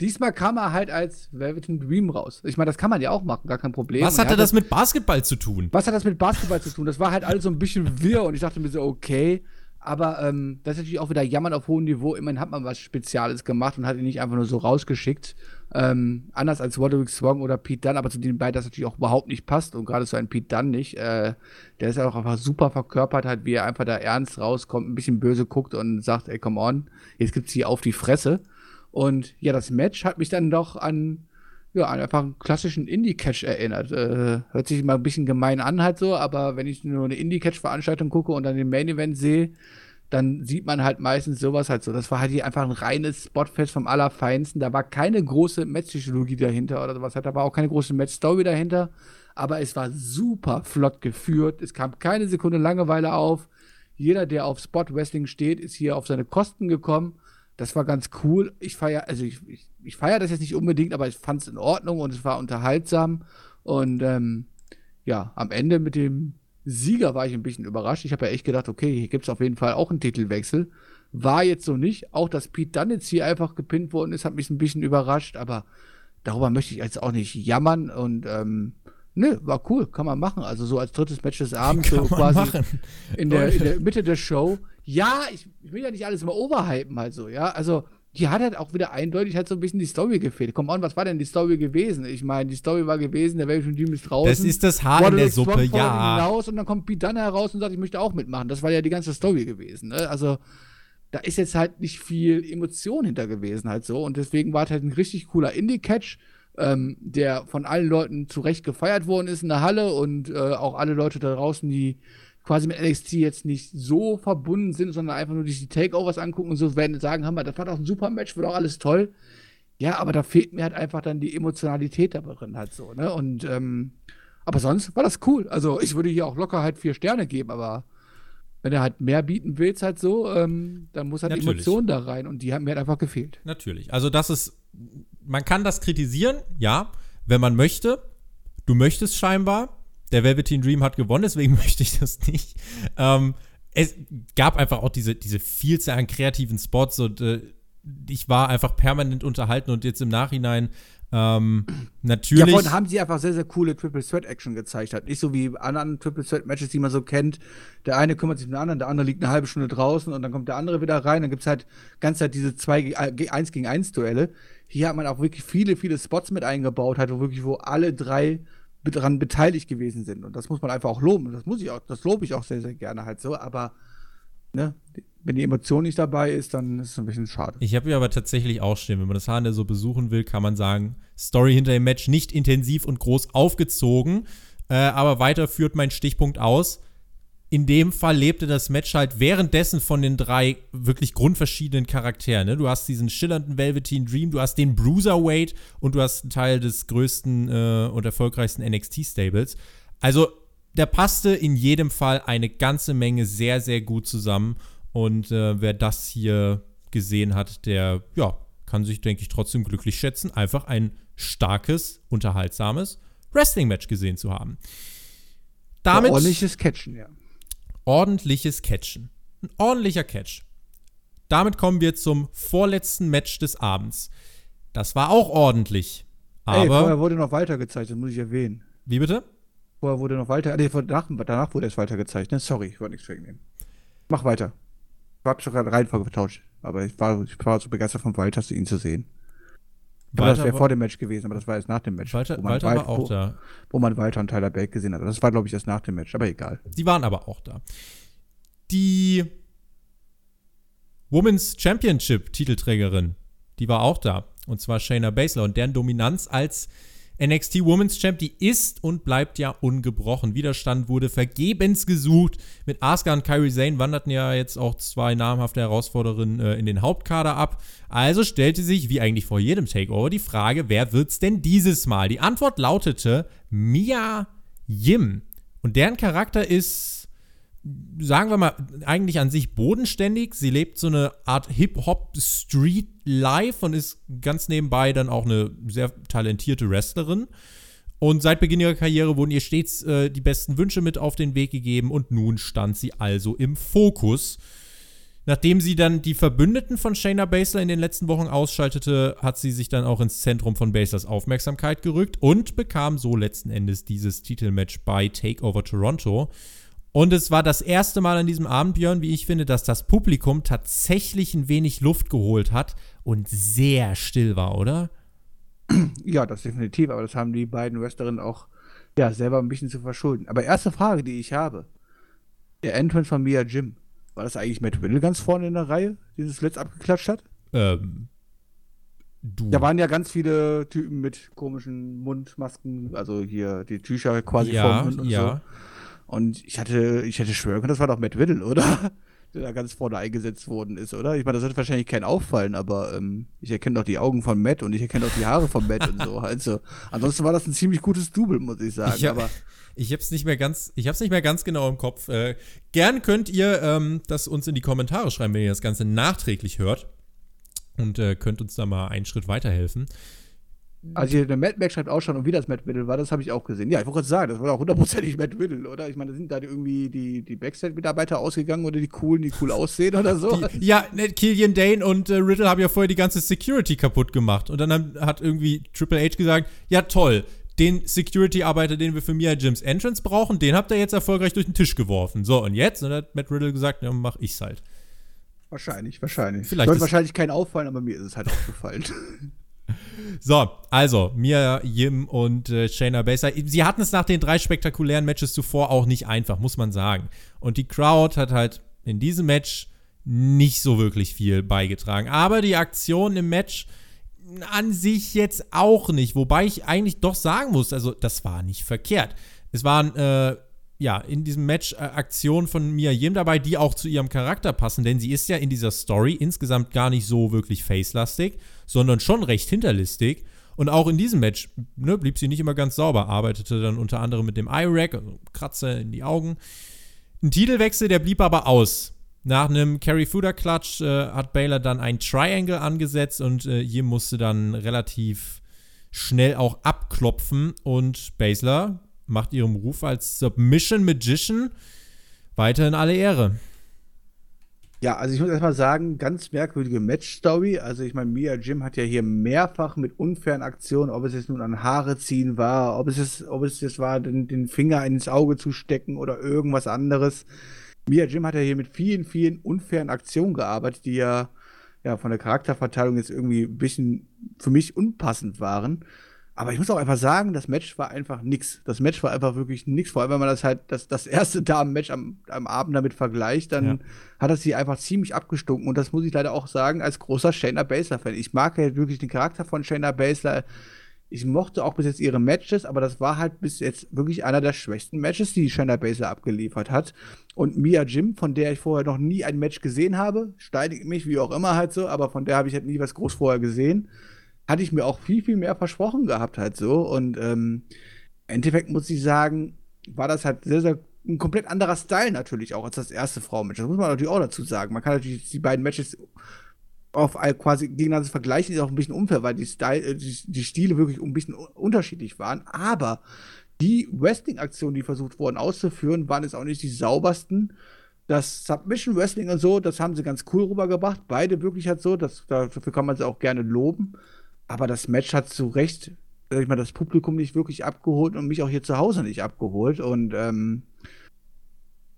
Diesmal kam er halt als Velveteen Dream raus. Ich meine, das kann man ja auch machen, gar kein Problem. Was hatte das mit Basketball zu tun? Was hat das mit Basketball zu tun? Das war halt alles so ein bisschen wirr und ich dachte mir so, okay, aber ähm, das ist natürlich auch wieder Jammern auf hohem Niveau. Immerhin hat man was Spezielles gemacht und hat ihn nicht einfach nur so rausgeschickt. Ähm, anders als Roderick Strong oder Pete Dunne, aber zu den beiden das natürlich auch überhaupt nicht passt und gerade so ein Pete Dunne nicht. Äh, der ist ja auch einfach super verkörpert, halt, wie er einfach da ernst rauskommt, ein bisschen böse guckt und sagt, ey, come on, jetzt gibt's hier auf die Fresse. Und ja, das Match hat mich dann doch an ja, einfach einen klassischen Indie-Catch erinnert. Äh, hört sich immer ein bisschen gemein an halt so, aber wenn ich nur eine Indie-Catch-Veranstaltung gucke und dann den Main-Event sehe, dann sieht man halt meistens sowas halt so. Das war halt hier einfach ein reines Spotfest vom Allerfeinsten. Da war keine große Match-Psychologie dahinter oder sowas. Da war auch keine große Match-Story dahinter. Aber es war super flott geführt. Es kam keine Sekunde Langeweile auf. Jeder, der auf Spot-Wrestling steht, ist hier auf seine Kosten gekommen. Das war ganz cool. Ich feiere, also ich, ich, ich feiere das jetzt nicht unbedingt, aber ich fand es in Ordnung und es war unterhaltsam. Und ähm, ja, am Ende mit dem Sieger war ich ein bisschen überrascht. Ich habe ja echt gedacht, okay, hier gibt es auf jeden Fall auch einen Titelwechsel. War jetzt so nicht. Auch, dass Pete Dunne jetzt hier einfach gepinnt worden ist, hat mich ein bisschen überrascht, aber darüber möchte ich jetzt auch nicht jammern und ähm, Nö, war cool, kann man machen. Also so als drittes Match des Abends, so quasi in der, in der, Mitte der Show. Ja, ich, ich, will ja nicht alles immer overhypen halt so, ja. Also die hat halt auch wieder eindeutig halt so ein bisschen die Story gefehlt. Komm on, was war denn die Story gewesen? Ich meine, die Story war gewesen, der Velvet Dream ist draußen. Das ist das Haar in der Suppe, ja. Hinaus und dann kommt Pete Dunne heraus und sagt, ich möchte auch mitmachen. Das war ja die ganze Story gewesen. Ne? Also da ist jetzt halt nicht viel Emotion hinter gewesen halt so und deswegen war es halt ein richtig cooler Indie-Catch, ähm, der von allen Leuten zu Recht gefeiert worden ist in der Halle und äh, auch alle Leute da draußen, die quasi mit NXT jetzt nicht so verbunden sind, sondern einfach nur die Takeovers angucken und so werden sagen, haben wir, das war doch ein super Match, war doch alles toll. Ja, aber da fehlt mir halt einfach dann die Emotionalität darin halt so, ne? Und ähm, aber sonst war das cool. Also ich würde hier auch locker halt vier Sterne geben, aber wenn er halt mehr bieten willst, halt so, ähm, dann muss halt Natürlich. Emotion da rein und die haben mir halt einfach gefehlt. Natürlich. Also das ist, man kann das kritisieren, ja, wenn man möchte. Du möchtest scheinbar, der Velveteen Dream hat gewonnen, deswegen möchte ich das nicht. Ähm, es gab einfach auch diese, diese Vielzahl an kreativen Spots und äh, ich war einfach permanent unterhalten und jetzt im Nachhinein ähm, natürlich. Ja, vorhin haben sie einfach sehr, sehr coole Triple Threat Action gezeigt. Halt. Nicht so wie anderen Triple Threat Matches, die man so kennt. Der eine kümmert sich um den anderen, der andere liegt eine halbe Stunde draußen und dann kommt der andere wieder rein. Dann gibt es halt ganz halt diese zwei 1 gegen 1 Duelle. Hier hat man auch wirklich viele, viele Spots mit eingebaut, halt, wo wirklich, wo alle drei daran beteiligt gewesen sind. Und das muss man einfach auch loben. Das muss ich auch, das lobe ich auch sehr, sehr gerne halt so. Aber ne, wenn die Emotion nicht dabei ist, dann ist es ein bisschen schade. Ich habe ja aber tatsächlich auch stehen, wenn man das Hahn so besuchen will, kann man sagen, Story hinter dem Match nicht intensiv und groß aufgezogen, äh, aber weiter führt mein Stichpunkt aus in dem Fall lebte das Match halt währenddessen von den drei wirklich grundverschiedenen Charakteren. Ne? Du hast diesen schillernden Velveteen Dream, du hast den Bruiserweight und du hast einen Teil des größten äh, und erfolgreichsten NXT-Stables. Also, der passte in jedem Fall eine ganze Menge sehr, sehr gut zusammen. Und äh, wer das hier gesehen hat, der, ja, kann sich, denke ich, trotzdem glücklich schätzen, einfach ein starkes, unterhaltsames Wrestling-Match gesehen zu haben. Damit, ordentliches Catchen, ja ordentliches Catchen. Ein ordentlicher Catch. Damit kommen wir zum vorletzten Match des Abends. Das war auch ordentlich. Aber. Ey, vorher wurde noch weiter gezeigt, das muss ich erwähnen. Wie bitte? Vorher wurde noch weiter. Nee, danach, danach wurde es weiter gezeigt, ne? Sorry, ich wollte nichts wegnehmen. Mach weiter. Ich habe schon gerade Reihenfolge vertauscht. Aber ich war, ich war so begeistert von Walter, ihn zu sehen. Walter das wäre vor dem Match gewesen, aber das war erst nach dem Match. Walter, Walter Wald, war auch wo, da. Wo man Walter und Tyler Bake gesehen hat. Das war, glaube ich, erst nach dem Match, aber egal. Die waren aber auch da. Die Women's Championship Titelträgerin, die war auch da. Und zwar Shayna Baszler. Und deren Dominanz als NXT Women's Champ, die ist und bleibt ja ungebrochen. Widerstand wurde vergebens gesucht. Mit Asuka und Kyrie Zane wanderten ja jetzt auch zwei namhafte Herausforderinnen äh, in den Hauptkader ab. Also stellte sich, wie eigentlich vor jedem Takeover, die Frage, wer wird's denn dieses Mal? Die Antwort lautete Mia Yim. Und deren Charakter ist sagen wir mal, eigentlich an sich bodenständig. Sie lebt so eine Art Hip-Hop-Street-Life und ist ganz nebenbei dann auch eine sehr talentierte Wrestlerin. Und seit Beginn ihrer Karriere wurden ihr stets äh, die besten Wünsche mit auf den Weg gegeben und nun stand sie also im Fokus. Nachdem sie dann die Verbündeten von Shayna Baszler in den letzten Wochen ausschaltete, hat sie sich dann auch ins Zentrum von Baslers Aufmerksamkeit gerückt und bekam so letzten Endes dieses Titelmatch bei Takeover Toronto. Und es war das erste Mal an diesem Abend, Björn, wie ich finde, dass das Publikum tatsächlich ein wenig Luft geholt hat und sehr still war, oder? Ja, das definitiv, aber das haben die beiden Wrestlerinnen auch ja, selber ein bisschen zu verschulden. Aber erste Frage, die ich habe: Der Entrance von Mia Jim, war das eigentlich Matt Riddle ganz vorne in der Reihe, dieses Let's abgeklatscht hat? Ähm. Du. Da waren ja ganz viele Typen mit komischen Mundmasken, also hier die Tücher quasi ja, vorm Mund und ja. so. Und ich hatte, ich hätte schwören können, das war doch Matt Riddle, oder? Der da ganz vorne eingesetzt worden ist, oder? Ich meine, das wird wahrscheinlich kein auffallen, aber ähm, ich erkenne doch die Augen von Matt und ich erkenne auch die Haare von Matt und so. Also, ansonsten war das ein ziemlich gutes Double, muss ich sagen. Ich hab, aber ich hab's nicht mehr ganz, ich hab's nicht mehr ganz genau im Kopf. Äh, gern könnt ihr ähm, das uns in die Kommentare schreiben, wenn ihr das Ganze nachträglich hört und äh, könnt uns da mal einen Schritt weiterhelfen. Also hier, der Matt Mac schreibt auch schon, und wie das Matt Riddle war, das habe ich auch gesehen. Ja, ich wollte gerade sagen, das war auch hundertprozentig Matt Riddle, oder? Ich meine, da sind da irgendwie die, die Backstage-Mitarbeiter ausgegangen oder die coolen, die cool aussehen oder so. Die, ja, ne, Killian Dane und äh, Riddle haben ja vorher die ganze Security kaputt gemacht. Und dann haben, hat irgendwie Triple H gesagt, ja toll, den Security-Arbeiter, den wir für Mia Jims Entrance brauchen, den habt ihr jetzt erfolgreich durch den Tisch geworfen. So, und jetzt? Und dann hat Matt Riddle gesagt, ja, mach ich's halt. Wahrscheinlich, wahrscheinlich. Vielleicht Sollte wahrscheinlich kein auffallen, aber mir ist es halt aufgefallen. So, also Mia Yim und äh, Shayna Baszler. Sie hatten es nach den drei spektakulären Matches zuvor auch nicht einfach, muss man sagen. Und die Crowd hat halt in diesem Match nicht so wirklich viel beigetragen. Aber die Aktion im Match an sich jetzt auch nicht. Wobei ich eigentlich doch sagen muss, also das war nicht verkehrt. Es waren äh, ja in diesem Match äh, Aktionen von Mia Yim dabei, die auch zu ihrem Charakter passen, denn sie ist ja in dieser Story insgesamt gar nicht so wirklich facelastig, sondern schon recht hinterlistig. Und auch in diesem Match ne, blieb sie nicht immer ganz sauber, arbeitete dann unter anderem mit dem Eye-Rack, also Kratzer in die Augen. Ein Titelwechsel, der blieb aber aus. Nach einem Carry Fooder Clutch äh, hat Baylor dann ein Triangle angesetzt und äh, Yim musste dann relativ schnell auch abklopfen und Baszler macht ihrem Ruf als Submission Magician weiterhin alle Ehre. Ja, also ich muss erstmal sagen, ganz merkwürdige Match-Story. Also ich meine, Mia Jim hat ja hier mehrfach mit unfairen Aktionen, ob es jetzt nun an Haare ziehen war, ob es jetzt, ob es jetzt war, den, den Finger ins Auge zu stecken oder irgendwas anderes. Mia Jim hat ja hier mit vielen, vielen unfairen Aktionen gearbeitet, die ja, ja von der Charakterverteilung jetzt irgendwie ein bisschen für mich unpassend waren. Aber ich muss auch einfach sagen, das Match war einfach nix. Das Match war einfach wirklich nix. Vor allem, wenn man das halt, das, das erste Damen-Match am, am Abend damit vergleicht, dann Ja. hat das sie einfach ziemlich abgestunken. Und das muss ich leider auch sagen, als großer Shayna Baszler-Fan. Ich mag ja wirklich den Charakter von Shayna Baszler. Ich mochte auch bis jetzt ihre Matches, aber das war halt bis jetzt wirklich einer der schwächsten Matches, die Shayna Baszler abgeliefert hat. Und Mia Jim, von der ich vorher noch nie ein Match gesehen habe, steinigt mich, wie auch immer halt so, aber von der habe ich halt nie was groß vorher gesehen hatte ich mir auch viel, viel mehr versprochen gehabt halt so. Und ähm, im Endeffekt muss ich sagen, war das halt sehr, sehr ein komplett anderer Style natürlich auch als das erste Frauenmatch. Das muss man natürlich auch dazu sagen. Man kann natürlich die beiden Matches auf quasi gegeneinander vergleichen, ist auch ein bisschen unfair, weil die, Style, äh, die, die Stile wirklich ein bisschen un- unterschiedlich waren. Aber die Wrestling-Aktionen, die versucht wurden auszuführen, waren jetzt auch nicht die saubersten. Das Submission Wrestling und so, das haben sie ganz cool rübergebracht. Beide wirklich halt so, das, dafür kann man sie auch gerne loben. Aber das Match hat zu Recht, sag ich mal, das Publikum nicht wirklich abgeholt und mich auch hier zu Hause nicht abgeholt. Und ähm,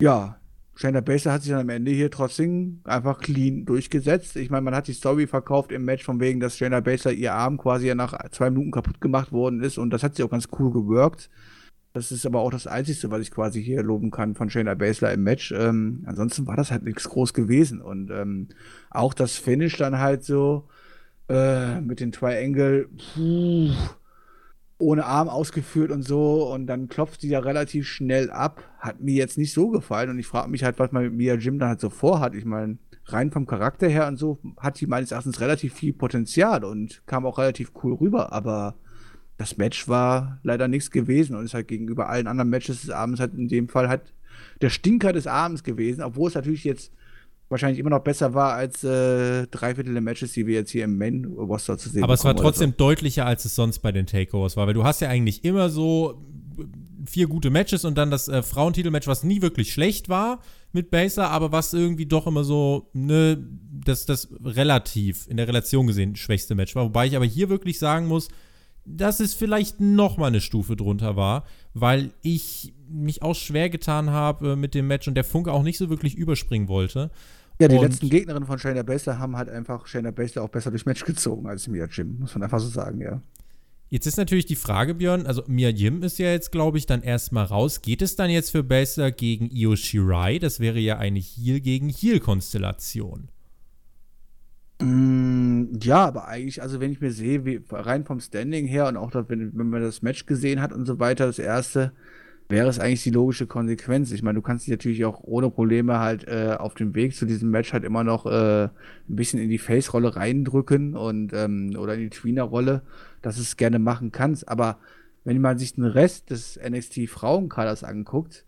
ja, Shayna Baszler hat sich dann am Ende hier trotzdem einfach clean durchgesetzt. Ich meine, man hat die Story verkauft im Match von wegen, dass Shayna Baszler ihr Arm quasi ja nach zwei Minuten kaputt gemacht worden ist und das hat sie auch ganz cool geworkt. Das ist aber auch das Einzige, was ich quasi hier loben kann von Shayna Baszler im Match. Ähm, ansonsten war das halt nichts groß gewesen. Und ähm, auch das Finish dann halt so äh, mit den Triangle, puh, ohne Arm ausgeführt und so. Und dann klopft die da relativ schnell ab. Hat mir jetzt nicht so gefallen. Und ich frage mich halt, was man mit Mia Jim dann halt so vorhat. Ich meine, rein vom Charakter her und so hat die meines Erachtens relativ viel Potenzial und kam auch relativ cool rüber. Aber das Match war leider nichts gewesen und ist halt gegenüber allen anderen Matches des Abends halt in dem Fall halt der Stinker des Abends gewesen, obwohl es natürlich jetzt wahrscheinlich immer noch besser war als äh, drei Viertel der Matches, die wir jetzt hier im Main Roster zu sehen Aber es war trotzdem deutlicher, als es sonst bei den Takeovers war, weil du hast ja eigentlich immer so vier gute Matches und dann das äh, Frauentitelmatch, was nie wirklich schlecht war mit Baser, aber was irgendwie doch immer so, ne, das, das relativ, in der Relation gesehen, schwächste Match war. Wobei ich aber hier wirklich sagen muss, dass es vielleicht noch mal eine Stufe drunter war, weil ich mich auch schwer getan habe äh, mit dem Match und der Funke auch nicht so wirklich überspringen wollte. Ja, die Und- letzten Gegnerinnen von Shayna Baszler haben halt einfach Shayna Baszler auch besser durchs Match gezogen als Mia Jim, muss man einfach so sagen, ja. Jetzt ist natürlich die Frage, Björn, also Mia Yim ist ja jetzt, glaube ich, dann erstmal raus. Geht es dann jetzt für Baser gegen Io Shirai? Das wäre ja eine Heel gegen Heel-Konstellation. Mm, ja, aber eigentlich, also wenn ich mir sehe, wie, rein vom Standing her und auch, wenn, wenn man das Match gesehen hat und so weiter, das erste, wäre es eigentlich die logische Konsequenz. Ich meine, du kannst dich natürlich auch ohne Probleme halt äh, auf dem Weg zu diesem Match halt immer noch äh, ein bisschen in die Face-Rolle reindrücken und ähm, oder in die Tweener-Rolle, dass es gerne machen kannst. Aber wenn man sich den Rest des NXT-Frauenkaders anguckt,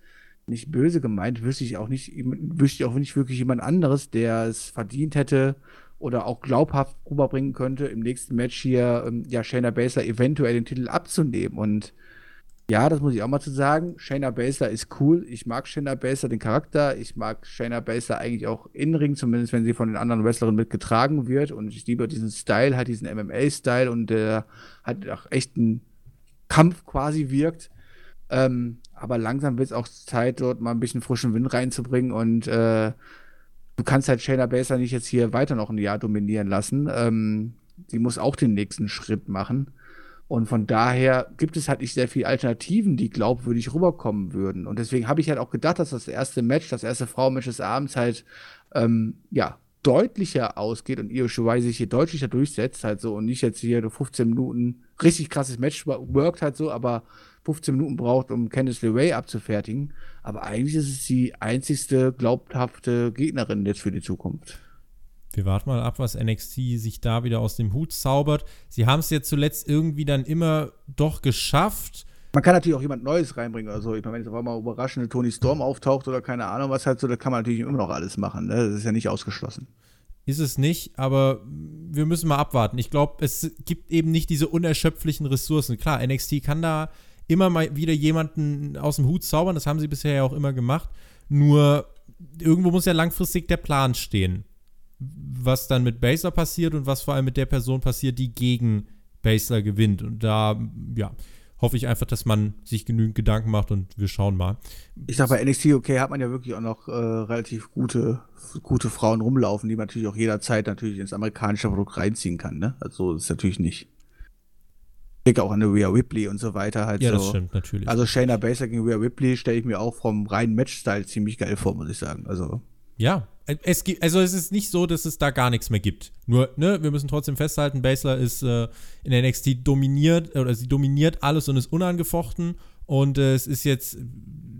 nicht böse gemeint, wüsste ich auch nicht, wüsste ich auch nicht wirklich jemand anderes, der es verdient hätte oder auch glaubhaft rüberbringen könnte, im nächsten Match hier ähm, ja Shayna Baszler eventuell den Titel abzunehmen. Und ja, das muss ich auch mal zu sagen. Shayna Baszler ist cool. Ich mag Shayna Baszler, den Charakter. Ich mag Shayna Baszler eigentlich auch in Ring, zumindest wenn sie von den anderen Wrestlerinnen mitgetragen wird. Und ich liebe diesen Style, halt diesen MMA-Style und der hat auch echt einen Kampf quasi wirkt. Ähm, aber langsam wird es auch Zeit, dort mal ein bisschen frischen Wind reinzubringen und äh, du kannst halt Shayna Baszler nicht jetzt hier weiter noch ein Jahr dominieren lassen. Ähm, sie muss auch den nächsten Schritt machen. Und von daher gibt es halt nicht sehr viele Alternativen, die glaubwürdig rüberkommen würden. Und deswegen habe ich halt auch gedacht, dass das erste Match, das erste Frauenmatch des Abends halt, ähm, ja, deutlicher ausgeht und Io Shirai sich hier deutlicher durchsetzt halt so und nicht jetzt hier 15 Minuten richtig krasses Match worked halt so, aber 15 Minuten braucht, um Candice LeRae abzufertigen. Aber eigentlich ist es die einzigste glaubhafte Gegnerin jetzt für die Zukunft. Wir warten mal ab, was NXT sich da wieder aus dem Hut zaubert. Sie haben es jetzt zuletzt irgendwie dann immer doch geschafft. Man kann natürlich auch jemand Neues reinbringen oder so. Ich meine, wenn jetzt auf einmal überraschende Tony Storm auftaucht oder keine Ahnung was halt so, da kann man natürlich immer noch alles machen. Ne? Das ist ja nicht ausgeschlossen. Ist es nicht, aber wir müssen mal abwarten. Ich glaube, es gibt eben nicht diese unerschöpflichen Ressourcen. Klar, NXT kann da immer mal wieder jemanden aus dem Hut zaubern. Das haben sie bisher ja auch immer gemacht. Nur irgendwo muss ja langfristig der Plan stehen. Was dann mit Basler passiert und was vor allem mit der Person passiert, die gegen Basler gewinnt. Und da, ja, hoffe ich einfach, dass man sich genügend Gedanken macht und wir schauen mal. Ich sag, bei NXT UK hat man ja wirklich auch noch äh, relativ gute, gute Frauen rumlaufen, die man natürlich auch jederzeit natürlich ins amerikanische Produkt reinziehen kann. Ne? Also ist natürlich nicht denke auch an Rhea Ripley und so weiter halt ja, so. das stimmt, natürlich. Also Shayna Baszler gegen Rhea Ripley stelle ich mir auch vom reinen Match-Style ziemlich geil vor, muss ich sagen. Also. Ja, es gibt, also es ist nicht so, dass es da gar nichts mehr gibt. Nur, ne, wir müssen trotzdem festhalten, Baszler ist äh, in der NXT dominiert, oder sie dominiert alles und ist unangefochten. Und äh, es ist jetzt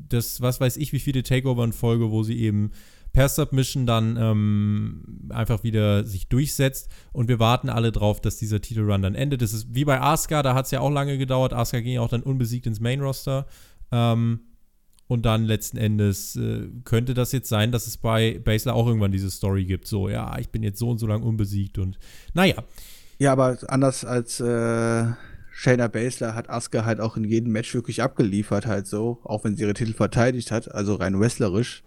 das, was weiß ich, wie viele Takeover in Folge, wo sie eben per Submission dann ähm, einfach wieder sich durchsetzt. Und wir warten alle drauf, dass dieser Titelrun dann endet. Das ist wie bei Asuka, da hat es ja auch lange gedauert. Asuka ging ja auch dann unbesiegt ins Main-Roster. Ähm, und dann letzten Endes äh, könnte das jetzt sein, dass es bei Basler auch irgendwann diese Story gibt. So, ja, ich bin jetzt so und so lang unbesiegt und naja. Ja, aber anders als äh, Shayna Baszler hat Asuka halt auch in jedem Match wirklich abgeliefert, halt so, auch wenn sie ihre Titel verteidigt hat, also rein wrestlerisch.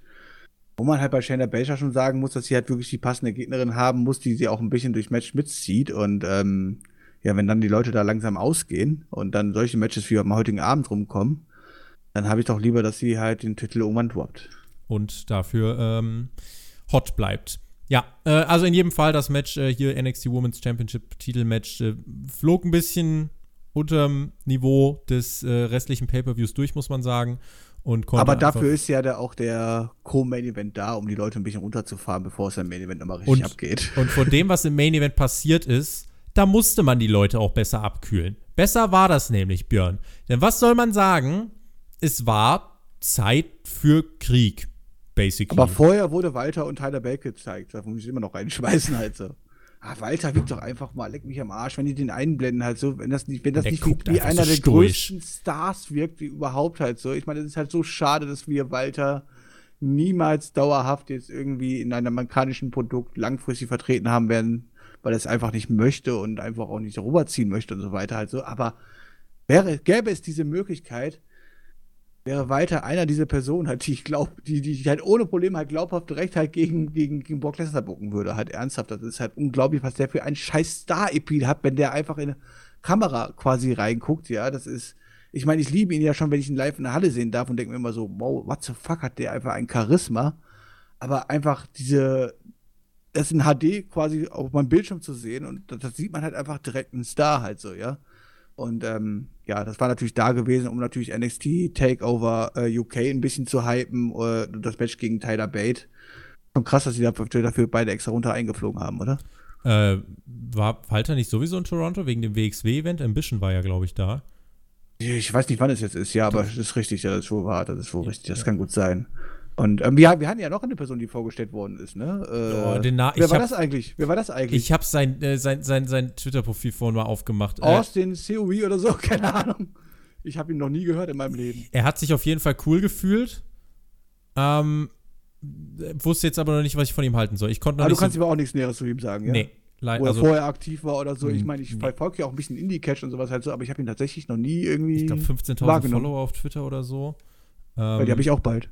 Wo man halt bei Shayna Baszler schon sagen muss, dass sie halt wirklich die passende Gegnerin haben muss, die sie auch ein bisschen durch Match mitzieht. Und ähm, ja, wenn dann die Leute da langsam ausgehen und dann solche Matches wie am heutigen Abend rumkommen, dann habe ich doch lieber, dass sie halt den Titel droppt. Und dafür ähm, hot bleibt. Ja, äh, also in jedem Fall das Match äh, hier, NXT Women's Championship Titelmatch, äh, flog ein bisschen unterm Niveau des äh, restlichen Pay-Per-Views durch, muss man sagen. Aber dafür ist ja da auch der Co-Main-Event da, um die Leute ein bisschen runterzufahren, bevor es im Main-Event nochmal richtig und, abgeht. Und von dem, was im Main-Event passiert ist, da musste man die Leute auch besser abkühlen. Besser war das nämlich, Björn. Denn was soll man sagen? Es war Zeit für Krieg, basically. Aber vorher wurde Walter und Tyler Bake gezeigt. Da muss ich immer noch reinschmeißen halt so ah, Walter wiegt doch einfach mal, leck mich am Arsch, wenn die den einblenden halt so, wenn das nicht, wenn das der nicht wie, wie einer so der größten Stars wirkt, wie überhaupt halt so. Ich meine, es ist halt so schade, dass wir Walter niemals dauerhaft jetzt irgendwie in einem amerikanischen Produkt langfristig vertreten haben werden, weil er es einfach nicht möchte und einfach auch nicht rüberziehen möchte und so weiter halt so. Aber wäre, gäbe es diese Möglichkeit, wäre weiter einer dieser Personen halt, die ich glaube, die, die halt ohne Probleme halt glaubhaft direkt halt gegen, gegen, gegen Brock Lesnar bucken würde, halt ernsthaft. Das ist halt unglaublich, was der für einen scheiß Star-Epil hat, wenn der einfach in eine Kamera quasi reinguckt, ja, das ist, ich meine, ich liebe ihn ja schon, wenn ich ihn live in der Halle sehen darf und denke mir immer so, wow, what the fuck hat der einfach ein Charisma, aber einfach diese, das in HD quasi auf meinem Bildschirm zu sehen und das, das sieht man halt einfach direkt einen Star halt so, ja. Und ähm, ja, das war natürlich da gewesen, um natürlich NXT Takeover äh, UK ein bisschen zu hypen, äh, das Match gegen Tyler Bate. Schon krass, dass sie dafür beide extra runter eingeflogen haben, oder? Äh, war Walter nicht sowieso in Toronto wegen dem WXW-Event? Ambition war ja, glaube ich, da. Ich weiß nicht, wann es jetzt ist, ja, aber das ist richtig, ja, das ist wohl wahr, das ist wohl richtig, das ja. kann gut sein. Und ähm, wir, wir hatten ja noch eine Person, die vorgestellt worden ist, ne? Äh, oh, den Na wer war hab, das eigentlich? Wer war das eigentlich? Ich habe sein, äh, sein, sein, sein Twitter-Profil vorhin mal aufgemacht. Äh, Austin COE oder so, keine Ahnung. Ich habe ihn noch nie gehört in meinem Leben. Er hat sich auf jeden Fall cool gefühlt. Ähm, wusste jetzt aber noch nicht, was ich von ihm halten soll. Ich konnte noch aber nicht du kannst so aber auch nichts Näheres zu ihm sagen, ja? Nee. Leid, Wo er also, vorher aktiv war oder so. Ich meine, ich verfolge ja auch ein bisschen Indie-Catch und sowas halt so, aber ich habe ihn tatsächlich noch nie irgendwie. Ich glaube 15.000 Follower auf Twitter oder so. Ähm, die habe ich auch bald.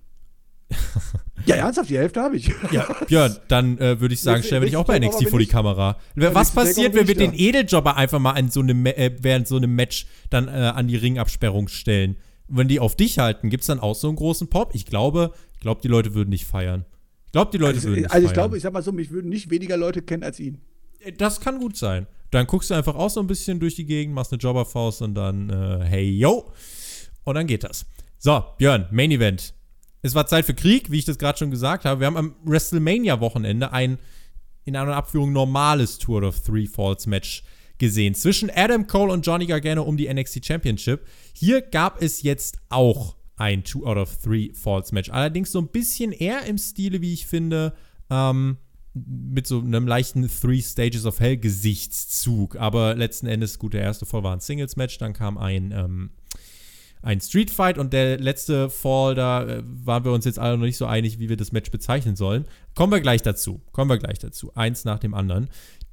Ja, ernsthaft, die Hälfte habe ich. Ja, Björn, dann äh, würde ich sagen, stellen wir dich auch bei NXT vor die Kamera. Was passiert, wenn wir den Edeljobber einfach mal an so einem, äh, während so einem Match dann äh, an die Ringabsperrung stellen? Wenn die auf dich halten, gibt es dann auch so einen großen Pop? Ich glaube, ich glaube, die Leute würden dich feiern. Ich glaube, die Leute also, würden Also ich glaube, ich sag mal so, mich würden nicht weniger Leute kennen als ihn. Äh, das kann gut sein. Dann guckst du einfach auch so ein bisschen durch die Gegend, machst eine Jobberfaust und dann, äh, hey, yo. Und dann geht das. So, Björn, Main Event. Es war Zeit für Krieg, wie ich das gerade schon gesagt habe. Wir haben am WrestleMania-Wochenende ein in einer Abführung normales Tour of Three Falls Match gesehen zwischen Adam Cole und Johnny Gargano um die NXT Championship. Hier gab es jetzt auch ein Two out of Three Falls Match. Allerdings so ein bisschen eher im Stile, wie ich finde, ähm, mit so einem leichten Three Stages of Hell Gesichtszug. Aber letzten Endes, gut, der erste Fall war ein Singles Match, dann kam ein ähm, ein Street Fight und der letzte Fall, da äh, waren wir uns jetzt alle noch nicht so einig, wie wir das Match bezeichnen sollen. Kommen wir gleich dazu. Kommen wir gleich dazu. Eins nach dem anderen.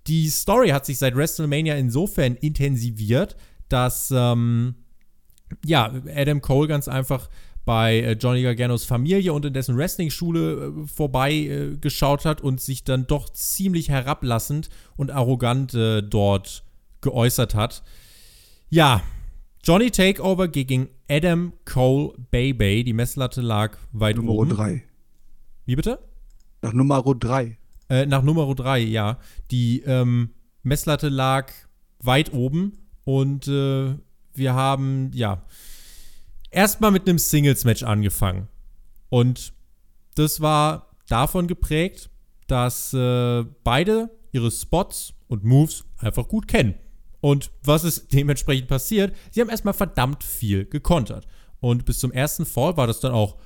Die Story hat sich seit WrestleMania insofern intensiviert, dass ähm, ja, Adam Cole ganz einfach bei äh, Johnny Garganos Familie und in dessen Wrestling-Schule äh, vorbeigeschaut äh, hat und sich dann doch ziemlich herablassend und arrogant äh, dort geäußert hat. Ja, Johnny Takeover gegen Adam Cole Baby. Die Messlatte lag weit Nummer oben. Nummer 3. Wie bitte? Nach Nummer 3. Äh, nach Nummer 3, ja. Die ähm, Messlatte lag weit oben und äh, wir haben, ja, erstmal mit einem Singles-Match angefangen. Und das war davon geprägt, dass äh, beide ihre Spots und Moves einfach gut kennen. Und was ist dementsprechend passiert? Sie haben erstmal verdammt viel gekontert. Und bis zum ersten Fall war das dann auch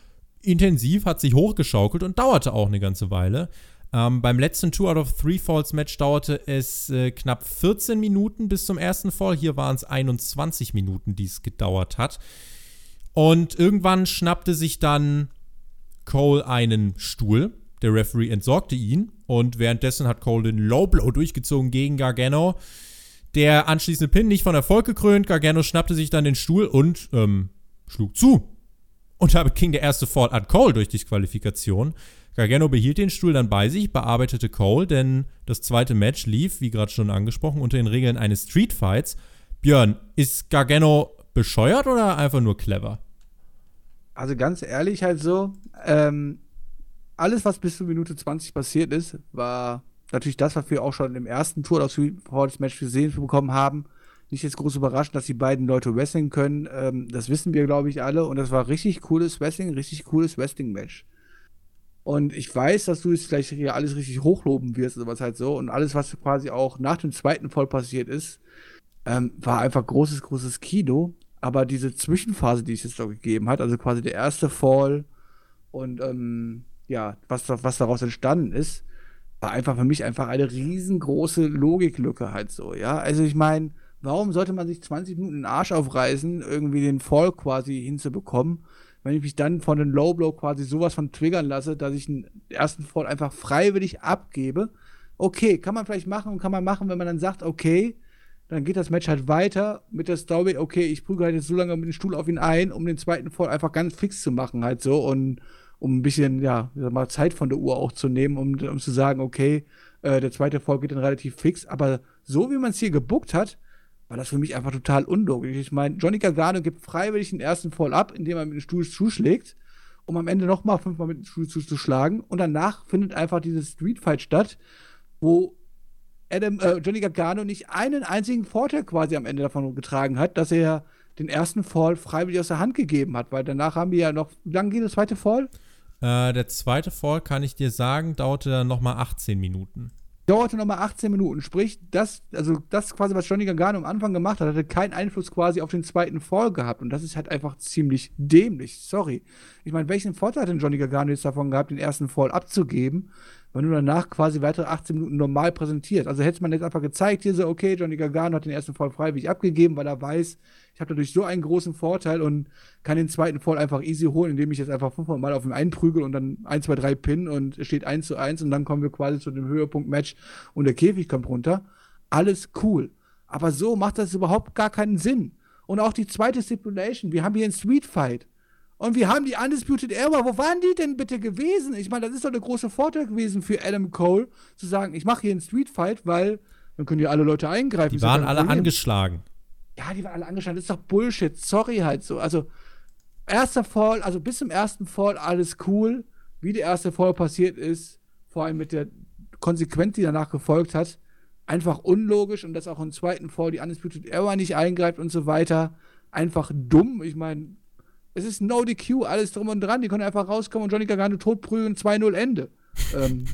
intensiv, hat sich hochgeschaukelt und dauerte auch eine ganze Weile. Ähm, beim letzten Two out of Three Falls Match dauerte es äh, knapp 14 Minuten bis zum ersten Fall. Hier waren es 21 Minuten, die es gedauert hat. Und irgendwann schnappte sich dann Cole einen Stuhl. Der Referee entsorgte ihn und währenddessen hat Cole den Low Blow durchgezogen gegen Gargano. Der anschließende Pin nicht von Erfolg gekrönt. Gargano schnappte sich dann den Stuhl und ähm, schlug zu. Und damit ging der erste Fall an Cole durch Disqualifikation. Gargano behielt den Stuhl dann bei sich, bearbeitete Cole, denn das zweite Match lief, wie gerade schon angesprochen, unter den Regeln eines Street Fights. Björn, ist Gargano bescheuert oder einfach nur clever? Also ganz ehrlich halt so, ähm, alles, was bis zur Minute 20 passiert ist, war natürlich das, was wir auch schon im ersten Tour aus Falls Match gesehen bekommen haben. Nicht jetzt groß überraschend, dass die beiden Leute wrestling können. Ähm, das wissen wir, glaube ich, alle. Und das war richtig cooles Wrestling, richtig cooles Wrestling-Match. Und ich weiß, dass du jetzt vielleicht hier alles richtig hochloben wirst, oder was halt so. Und alles, was quasi auch nach dem zweiten Fall passiert ist, ähm, war einfach großes, großes Kino. Aber diese Zwischenphase, die es jetzt da gegeben hat, also quasi der erste Fall und ähm, ja, was, was daraus entstanden ist, war einfach für mich einfach eine riesengroße Logiklücke halt so, ja. Also ich meine, warum sollte man sich 20 Minuten den Arsch aufreißen, irgendwie den Fall quasi hinzubekommen, wenn ich mich dann von den Low Blow quasi sowas von triggern lasse, dass ich den ersten Fall einfach freiwillig abgebe. Okay, kann man vielleicht machen und kann man machen, wenn man dann sagt, okay, dann geht das Match halt weiter mit der Story, okay, ich prüge halt jetzt so lange mit dem Stuhl auf ihn ein, um den zweiten Fall einfach ganz fix zu machen halt so und um ein bisschen, ja, mal Zeit von der Uhr auch zu nehmen, um, um zu sagen, okay, äh, der zweite Fall geht dann relativ fix. Aber so wie man es hier gebuckt hat, war das für mich einfach total unlogisch. Ich meine, Johnny Gargano gibt freiwillig den ersten Fall ab, indem er mit dem Stuhl zuschlägt, um am Ende nochmal fünfmal mit dem Stuhl zuzuschlagen. Und danach findet einfach dieses Streetfight statt, wo Adam, äh, Johnny Gargano nicht einen einzigen Vorteil quasi am Ende davon getragen hat, dass er den ersten Fall freiwillig aus der Hand gegeben hat, weil danach haben wir ja noch, wie lange ging der zweite Fall? Äh, der zweite Fall, kann ich dir sagen, dauerte dann nochmal 18 Minuten. Dauerte nochmal 18 Minuten. Sprich, das, also das quasi, was Johnny Gargano am Anfang gemacht hat, hatte keinen Einfluss quasi auf den zweiten Fall gehabt. Und das ist halt einfach ziemlich dämlich. Sorry. Ich meine, welchen Vorteil hat denn Johnny Gargano jetzt davon gehabt, den ersten Fall abzugeben? wenn du danach quasi weitere 18 Minuten normal präsentierst. Also hätte man jetzt einfach gezeigt, hier so, okay, Johnny Gargano hat den ersten Fall freiwillig abgegeben, weil er weiß, ich habe dadurch so einen großen Vorteil und kann den zweiten Fall einfach easy holen, indem ich jetzt einfach fünfmal mal auf ihn einprügel und dann 1, 2, 3 Pin und es steht 1 zu 1 und dann kommen wir quasi zu dem Höhepunkt-Match und der Käfig kommt runter. Alles cool. Aber so macht das überhaupt gar keinen Sinn. Und auch die zweite Stipulation, wir haben hier einen Street Fight. Und wir haben die Undisputed Era. Wo waren die denn bitte gewesen? Ich meine, das ist doch eine große Vorteil gewesen für Adam Cole, zu sagen, ich mache hier einen Street Fight, weil dann können ja alle Leute eingreifen. Die waren alle angeschlagen. Ja, die waren alle angeschlagen. Das ist doch Bullshit. Sorry halt so. Also, erster Fall, also bis zum ersten Fall alles cool. wie der erste Fall passiert ist, vor allem mit der Konsequenz, die danach gefolgt hat, einfach unlogisch und dass auch im zweiten Fall die Undisputed Era nicht eingreift und so weiter. Einfach dumm. Ich meine, es ist No DQ, alles drum und dran. Die können einfach rauskommen und Johnny Gargano totprügeln, 2-0 Ende. ähm,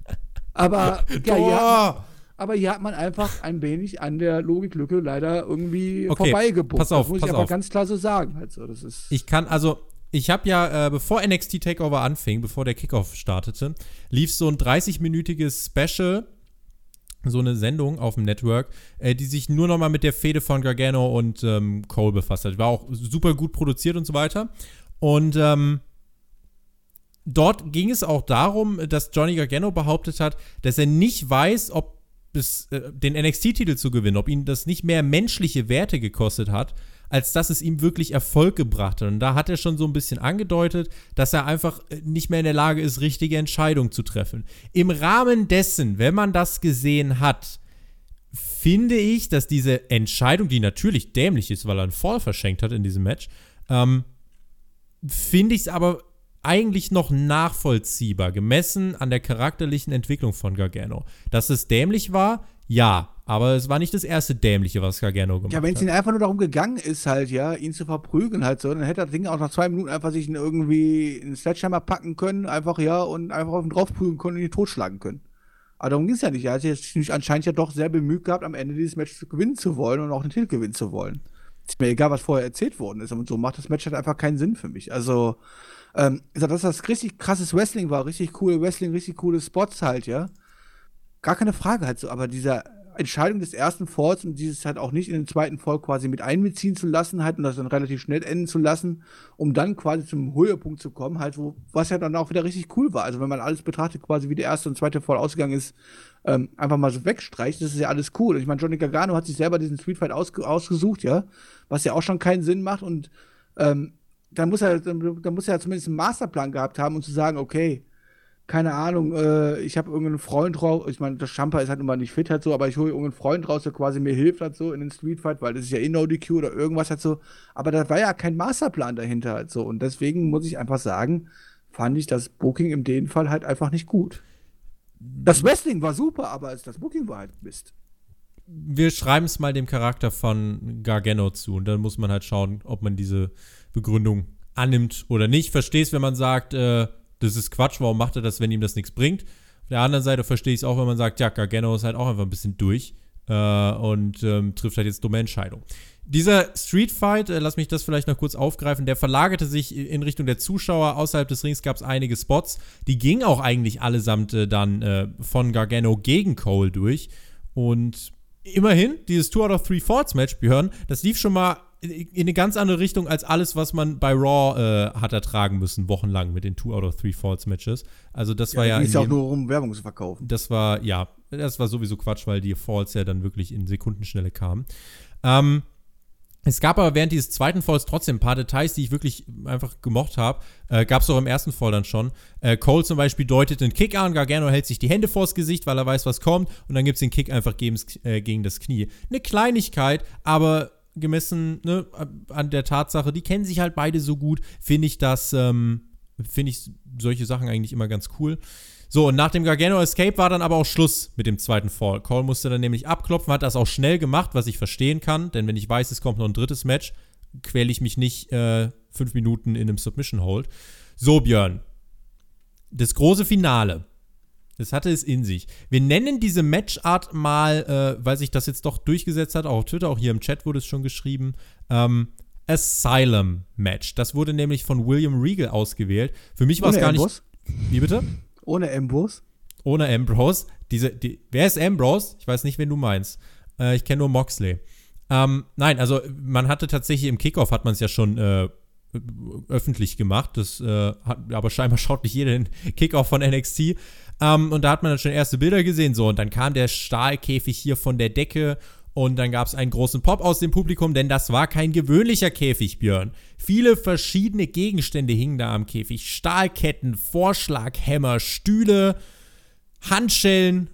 aber, ja, ja, aber hier hat man einfach ein wenig an der Logiklücke leider irgendwie okay, vorbeigebucht. Pass auf, das muss pass ich aber ganz klar so sagen. Also, das ist ich kann, also, ich habe ja, äh, bevor NXT Takeover anfing, bevor der Kickoff startete, lief so ein 30-minütiges Special, so eine Sendung auf dem Network, äh, die sich nur noch mal mit der Fehde von Gargano und ähm, Cole befasst hat. War auch super gut produziert und so weiter. Und ähm, dort ging es auch darum, dass Johnny Gargano behauptet hat, dass er nicht weiß, ob es äh, den NXT-Titel zu gewinnen, ob ihn das nicht mehr menschliche Werte gekostet hat, als dass es ihm wirklich Erfolg gebracht hat. Und da hat er schon so ein bisschen angedeutet, dass er einfach äh, nicht mehr in der Lage ist, richtige Entscheidungen zu treffen. Im Rahmen dessen, wenn man das gesehen hat, finde ich, dass diese Entscheidung, die natürlich dämlich ist, weil er einen Fall verschenkt hat in diesem Match, ähm, finde ich es aber eigentlich noch nachvollziehbar, gemessen an der charakterlichen Entwicklung von Gargano. Dass es dämlich war, ja, aber es war nicht das erste Dämliche, was Gargano gemacht hat. Ja, wenn es ihm einfach nur darum gegangen ist, halt, ja, ihn zu verprügeln, halt so, dann hätte das Ding auch nach zwei Minuten einfach sich irgendwie in Sledgehammer packen können, einfach, ja, und einfach auf ihn draufprügeln können und ihn totschlagen können. Aber darum ging es ja nicht. Er hat sich anscheinend ja doch sehr bemüht gehabt, am Ende dieses Match gewinnen zu wollen und auch den Titel gewinnen zu wollen. Ist mir egal, was vorher erzählt worden ist. Und so macht das Match halt einfach keinen Sinn für mich. Also, ähm, dass das richtig krasses Wrestling war, richtig coole Wrestling, richtig coole Spots halt, ja. Gar keine Frage halt so, aber dieser Entscheidung des ersten Falls und dieses halt auch nicht in den zweiten Fall quasi mit einbeziehen zu lassen, halt und das dann relativ schnell enden zu lassen, um dann quasi zum Höhepunkt zu kommen, halt, wo, was ja dann auch wieder richtig cool war. Also wenn man alles betrachtet, quasi wie der erste und zweite Fall ausgegangen ist, ähm, einfach mal so wegstreicht, das ist ja alles cool. Und ich meine, Johnny Gargano hat sich selber diesen Street Fight ausge ausgesucht, ja, was ja auch schon keinen Sinn macht und ähm, dann muss er, dann muss er zumindest einen Masterplan gehabt haben, um zu sagen, okay, keine Ahnung, äh, ich habe irgendeinen Freund raus, ich meine, der Champa ist halt immer nicht fit halt so, aber ich hole irgendeinen Freund raus, der quasi mir hilft halt so in den Streetfight, weil das ist ja eh no DQ oder irgendwas halt so, aber da war ja kein Masterplan dahinter halt so und deswegen muss ich einfach sagen, fand ich das Booking in dem Fall halt einfach nicht gut. Das Wrestling war super, aber das Booking war halt Mist. Wir schreiben es mal dem Charakter von Gargano zu und dann muss man halt schauen, ob man diese Begründung annimmt oder nicht. Verstehst, wenn man sagt, äh, das ist Quatsch, warum macht er das, wenn ihm das nichts bringt? Auf der anderen Seite verstehe ich es auch, wenn man sagt, ja, Gargano ist halt auch einfach ein bisschen durch äh, und ähm, trifft halt jetzt dumme Entscheidungen. Dieser Street Fight, äh, lass mich das vielleicht noch kurz aufgreifen, der verlagerte sich in Richtung der Zuschauer. Außerhalb des Rings gab es einige Spots. Die gingen auch eigentlich allesamt äh, dann äh, von Gargano gegen Cole durch. Und immerhin, dieses Two out of Three Falls Match, Björn, das lief schon mal in eine ganz andere Richtung als alles, was man bei Raw äh, hat ertragen müssen, wochenlang mit den Two out of Three Falls Matches. Also das ja, war ja. Es ja auch nur um Werbung zu verkaufen. Das war, ja, das war sowieso Quatsch, weil die Falls ja dann wirklich in Sekundenschnelle kamen. Ähm, es gab aber während dieses zweiten Falls trotzdem ein paar Details, die ich wirklich einfach gemocht habe. Äh, gab es auch im ersten Fall dann schon. Äh, Cole zum Beispiel deutet den Kick an, Gargano hält sich die Hände vors Gesicht, weil er weiß, was kommt. Und dann gibt es den Kick einfach gegen, äh, gegen das Knie. Eine Kleinigkeit, aber gemessen ne, an der Tatsache, die kennen sich halt beide so gut, finde ich das, ähm, finde ich solche Sachen eigentlich immer ganz cool. So, und nach dem Gargano Escape war dann aber auch Schluss mit dem zweiten Fall. Cole musste dann nämlich abklopfen, hat das auch schnell gemacht, was ich verstehen kann, denn wenn ich weiß, es kommt noch ein drittes Match, quäle ich mich nicht äh, fünf Minuten in einem Submission Hold. So, Björn. Das große Finale. Das hatte es in sich. Wir nennen diese Matchart mal, äh, weil sich das jetzt doch durchgesetzt hat, auch auf Twitter, auch hier im Chat wurde es schon geschrieben, ähm, Asylum Match. Das wurde nämlich von William Regal ausgewählt. Für mich war es gar Ambrose? nicht. Wie bitte? Ohne Ambrose? Ohne Ambrose. Diese, die, wer ist Ambrose? Ich weiß nicht, wen du meinst. Äh, ich kenne nur Moxley. Ähm, nein, also man hatte tatsächlich im Kickoff hat man es ja schon äh, öffentlich gemacht. Das, äh, hat, aber scheinbar schaut nicht jeder den Kickoff von NXT. Ähm, und da hat man dann schon erste Bilder gesehen. So, und dann kam der Stahlkäfig hier von der Decke. Und dann gab es einen großen Pop aus dem Publikum, denn das war kein gewöhnlicher Käfig, Björn. Viele verschiedene Gegenstände hingen da am Käfig. Stahlketten, Vorschlaghämmer, Stühle, Handschellen,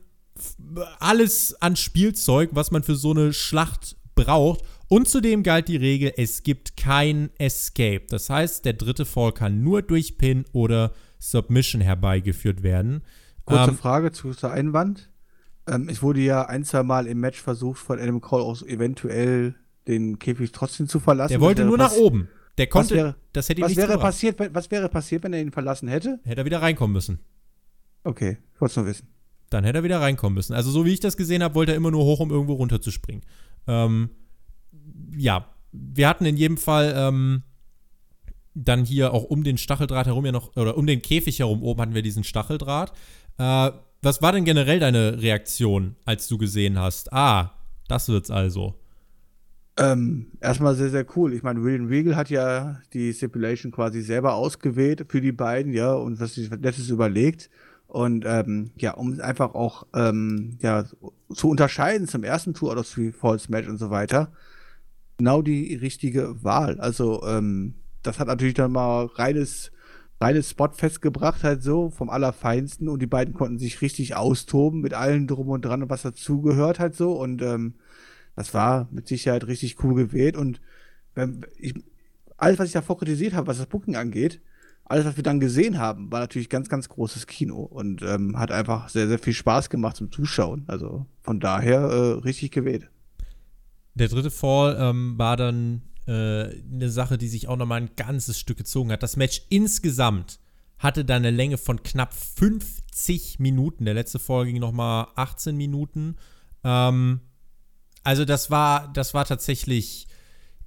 alles an Spielzeug, was man für so eine Schlacht braucht. Und zudem galt die Regel, es gibt kein Escape. Das heißt, der dritte Fall kann nur durch Pin oder Submission herbeigeführt werden. Kurze ähm, Frage zu der Einwand. Ähm, es wurde ja ein, zwei Mal im Match versucht, von Adam Cole aus eventuell den Käfig trotzdem zu verlassen. Der wollte nur nach oben. Der konnte, was wäre, das hätte was wäre passiert, Was wäre passiert, wenn er ihn verlassen hätte? Hätte er wieder reinkommen müssen. Okay, ich wollte es nur wissen. Dann hätte er wieder reinkommen müssen. Also so wie ich das gesehen habe, wollte er immer nur hoch, um irgendwo runterzuspringen. Ähm, ja, wir hatten in jedem Fall ähm, dann hier auch um den Stacheldraht herum ja noch, oder um den Käfig herum oben hatten wir diesen Stacheldraht. Äh, was war denn generell deine Reaktion, als du gesehen hast? Ah, das wird's also. Ähm, erstmal sehr, sehr cool. Ich meine, William Regal hat ja die Stipulation quasi selber ausgewählt für die beiden, ja, und was sich letztes überlegt. Und ähm, ja, um einfach auch ähm, ja, zu unterscheiden zum ersten Tour oder Three Falls Match und so weiter, genau die richtige Wahl. Also, ähm, das hat natürlich dann mal reines, reines Spot festgebracht, halt so, vom Allerfeinsten. Und die beiden konnten sich richtig austoben mit allem drum und dran, was dazugehört, halt so. Und ähm, das war mit Sicherheit richtig cool gewählt. Und wenn, ich, alles, was ich davor kritisiert habe, was das Booking angeht, alles, was wir dann gesehen haben, war natürlich ganz, ganz großes Kino und ähm, hat einfach sehr, sehr viel Spaß gemacht zum Zuschauen. Also von daher äh, richtig gewählt. Der dritte Fall ähm, war dann äh, eine Sache, die sich auch nochmal ein ganzes Stück gezogen hat. Das Match insgesamt hatte dann eine Länge von knapp 50 Minuten. Der letzte Fall ging nochmal 18 Minuten. Ähm, also das war, das war tatsächlich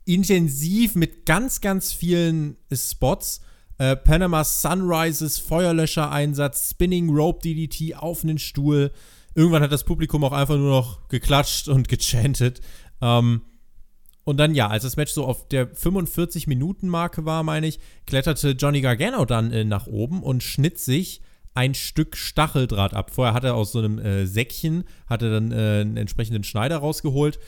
intensiv mit ganz, ganz vielen Spots. Äh, Panama Sunrises, Feuerlöscher-Einsatz, Spinning Rope DDT auf einen Stuhl. Irgendwann hat das Publikum auch einfach nur noch geklatscht und gechantet. Ähm, und dann, ja, als das Match so auf der 45-Minuten-Marke war, meine ich, kletterte Johnny Gargano dann äh, nach oben und schnitt sich ein Stück Stacheldraht ab. Vorher hat er aus so einem äh, Säckchen, hat er dann äh, einen entsprechenden Schneider rausgeholt.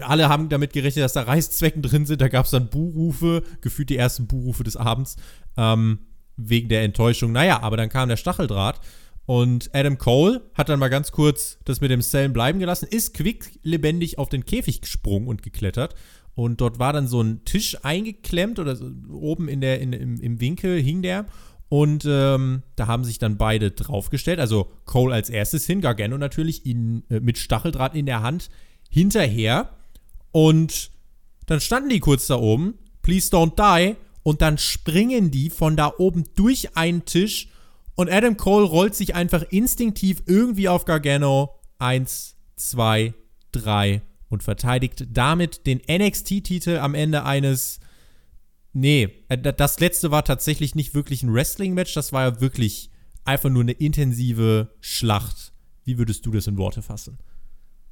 Alle haben damit gerechnet, dass da Reißzwecken drin sind. Da gab es dann Buhrufe, gefühlt die ersten Buhrufe des Abends, ähm, wegen der Enttäuschung. Naja, aber dann kam der Stacheldraht und Adam Cole hat dann mal ganz kurz das mit dem Sellen bleiben gelassen, ist quick lebendig auf den Käfig gesprungen und geklettert. Und dort war dann so ein Tisch eingeklemmt oder so, oben in der, in, im, im Winkel hing der. Und ähm, da haben sich dann beide draufgestellt. Also Cole als erstes hin, Gargano natürlich in, äh, mit Stacheldraht in der Hand hinterher. Und dann standen die kurz da oben, please don't die. Und dann springen die von da oben durch einen Tisch. Und Adam Cole rollt sich einfach instinktiv irgendwie auf Gargano. Eins, zwei, drei und verteidigt damit den NXT-Titel am Ende eines Nee, äh, das letzte war tatsächlich nicht wirklich ein Wrestling-Match, das war ja wirklich einfach nur eine intensive Schlacht. Wie würdest du das in Worte fassen?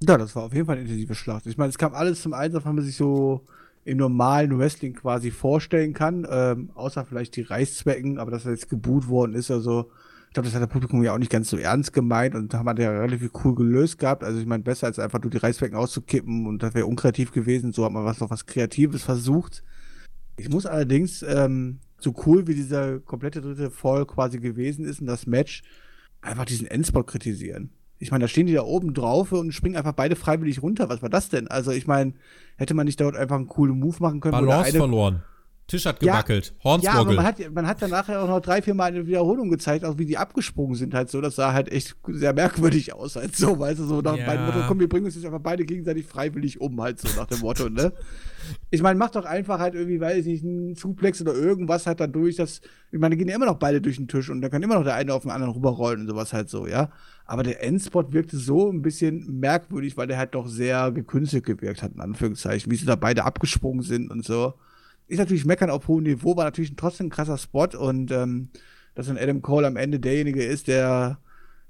Ja, das war auf jeden Fall eine intensive Schlacht. Ich meine, es kam alles zum Einsatz, wenn man sich so im normalen Wrestling quasi vorstellen kann, ähm, außer vielleicht die Reißzwecken, aber dass er jetzt geboot worden ist, also glaube, das hat der Publikum ja auch nicht ganz so ernst gemeint und da haben wir ja relativ cool gelöst gehabt. Also ich meine, besser als einfach nur die Reißzwecken auszukippen und das wäre unkreativ gewesen. So hat man was noch was Kreatives versucht. Ich muss allerdings, ähm, so cool wie dieser komplette dritte Fall quasi gewesen ist in das Match, einfach diesen Endspot kritisieren. Ich meine, da stehen die da oben drauf und springen einfach beide freiwillig runter. Was war das denn? Also, ich meine, hätte man nicht dort einfach einen coolen Move machen können? Balance verloren. Tisch hat gewackelt. Ja, Hornswoggle. Ja, aber man hat, man hat dann nachher auch noch drei, vier Mal eine Wiederholung gezeigt, auch wie die abgesprungen sind halt so. Das sah halt echt sehr merkwürdig aus halt so, weißt du, so nach ja. beiden Motto, komm, wir bringen uns jetzt einfach beide gegenseitig freiwillig um halt so nach dem Motto, ne? Ich meine, mach doch einfach halt irgendwie, weiß ich nicht, einen Suplex oder irgendwas halt dann durch, das, ich meine, gehen ja immer noch beide durch den Tisch und da kann immer noch der eine auf den anderen rüberrollen und sowas halt so, ja? Aber der Endspot wirkte so ein bisschen merkwürdig, weil der halt doch sehr gekünstelt gewirkt hat, in Anführungszeichen, wie sie da beide abgesprungen sind und so ist natürlich meckern auf hohem Niveau, war natürlich trotzdem ein krasser Spot und ähm, dass dann Adam Cole am Ende derjenige ist, der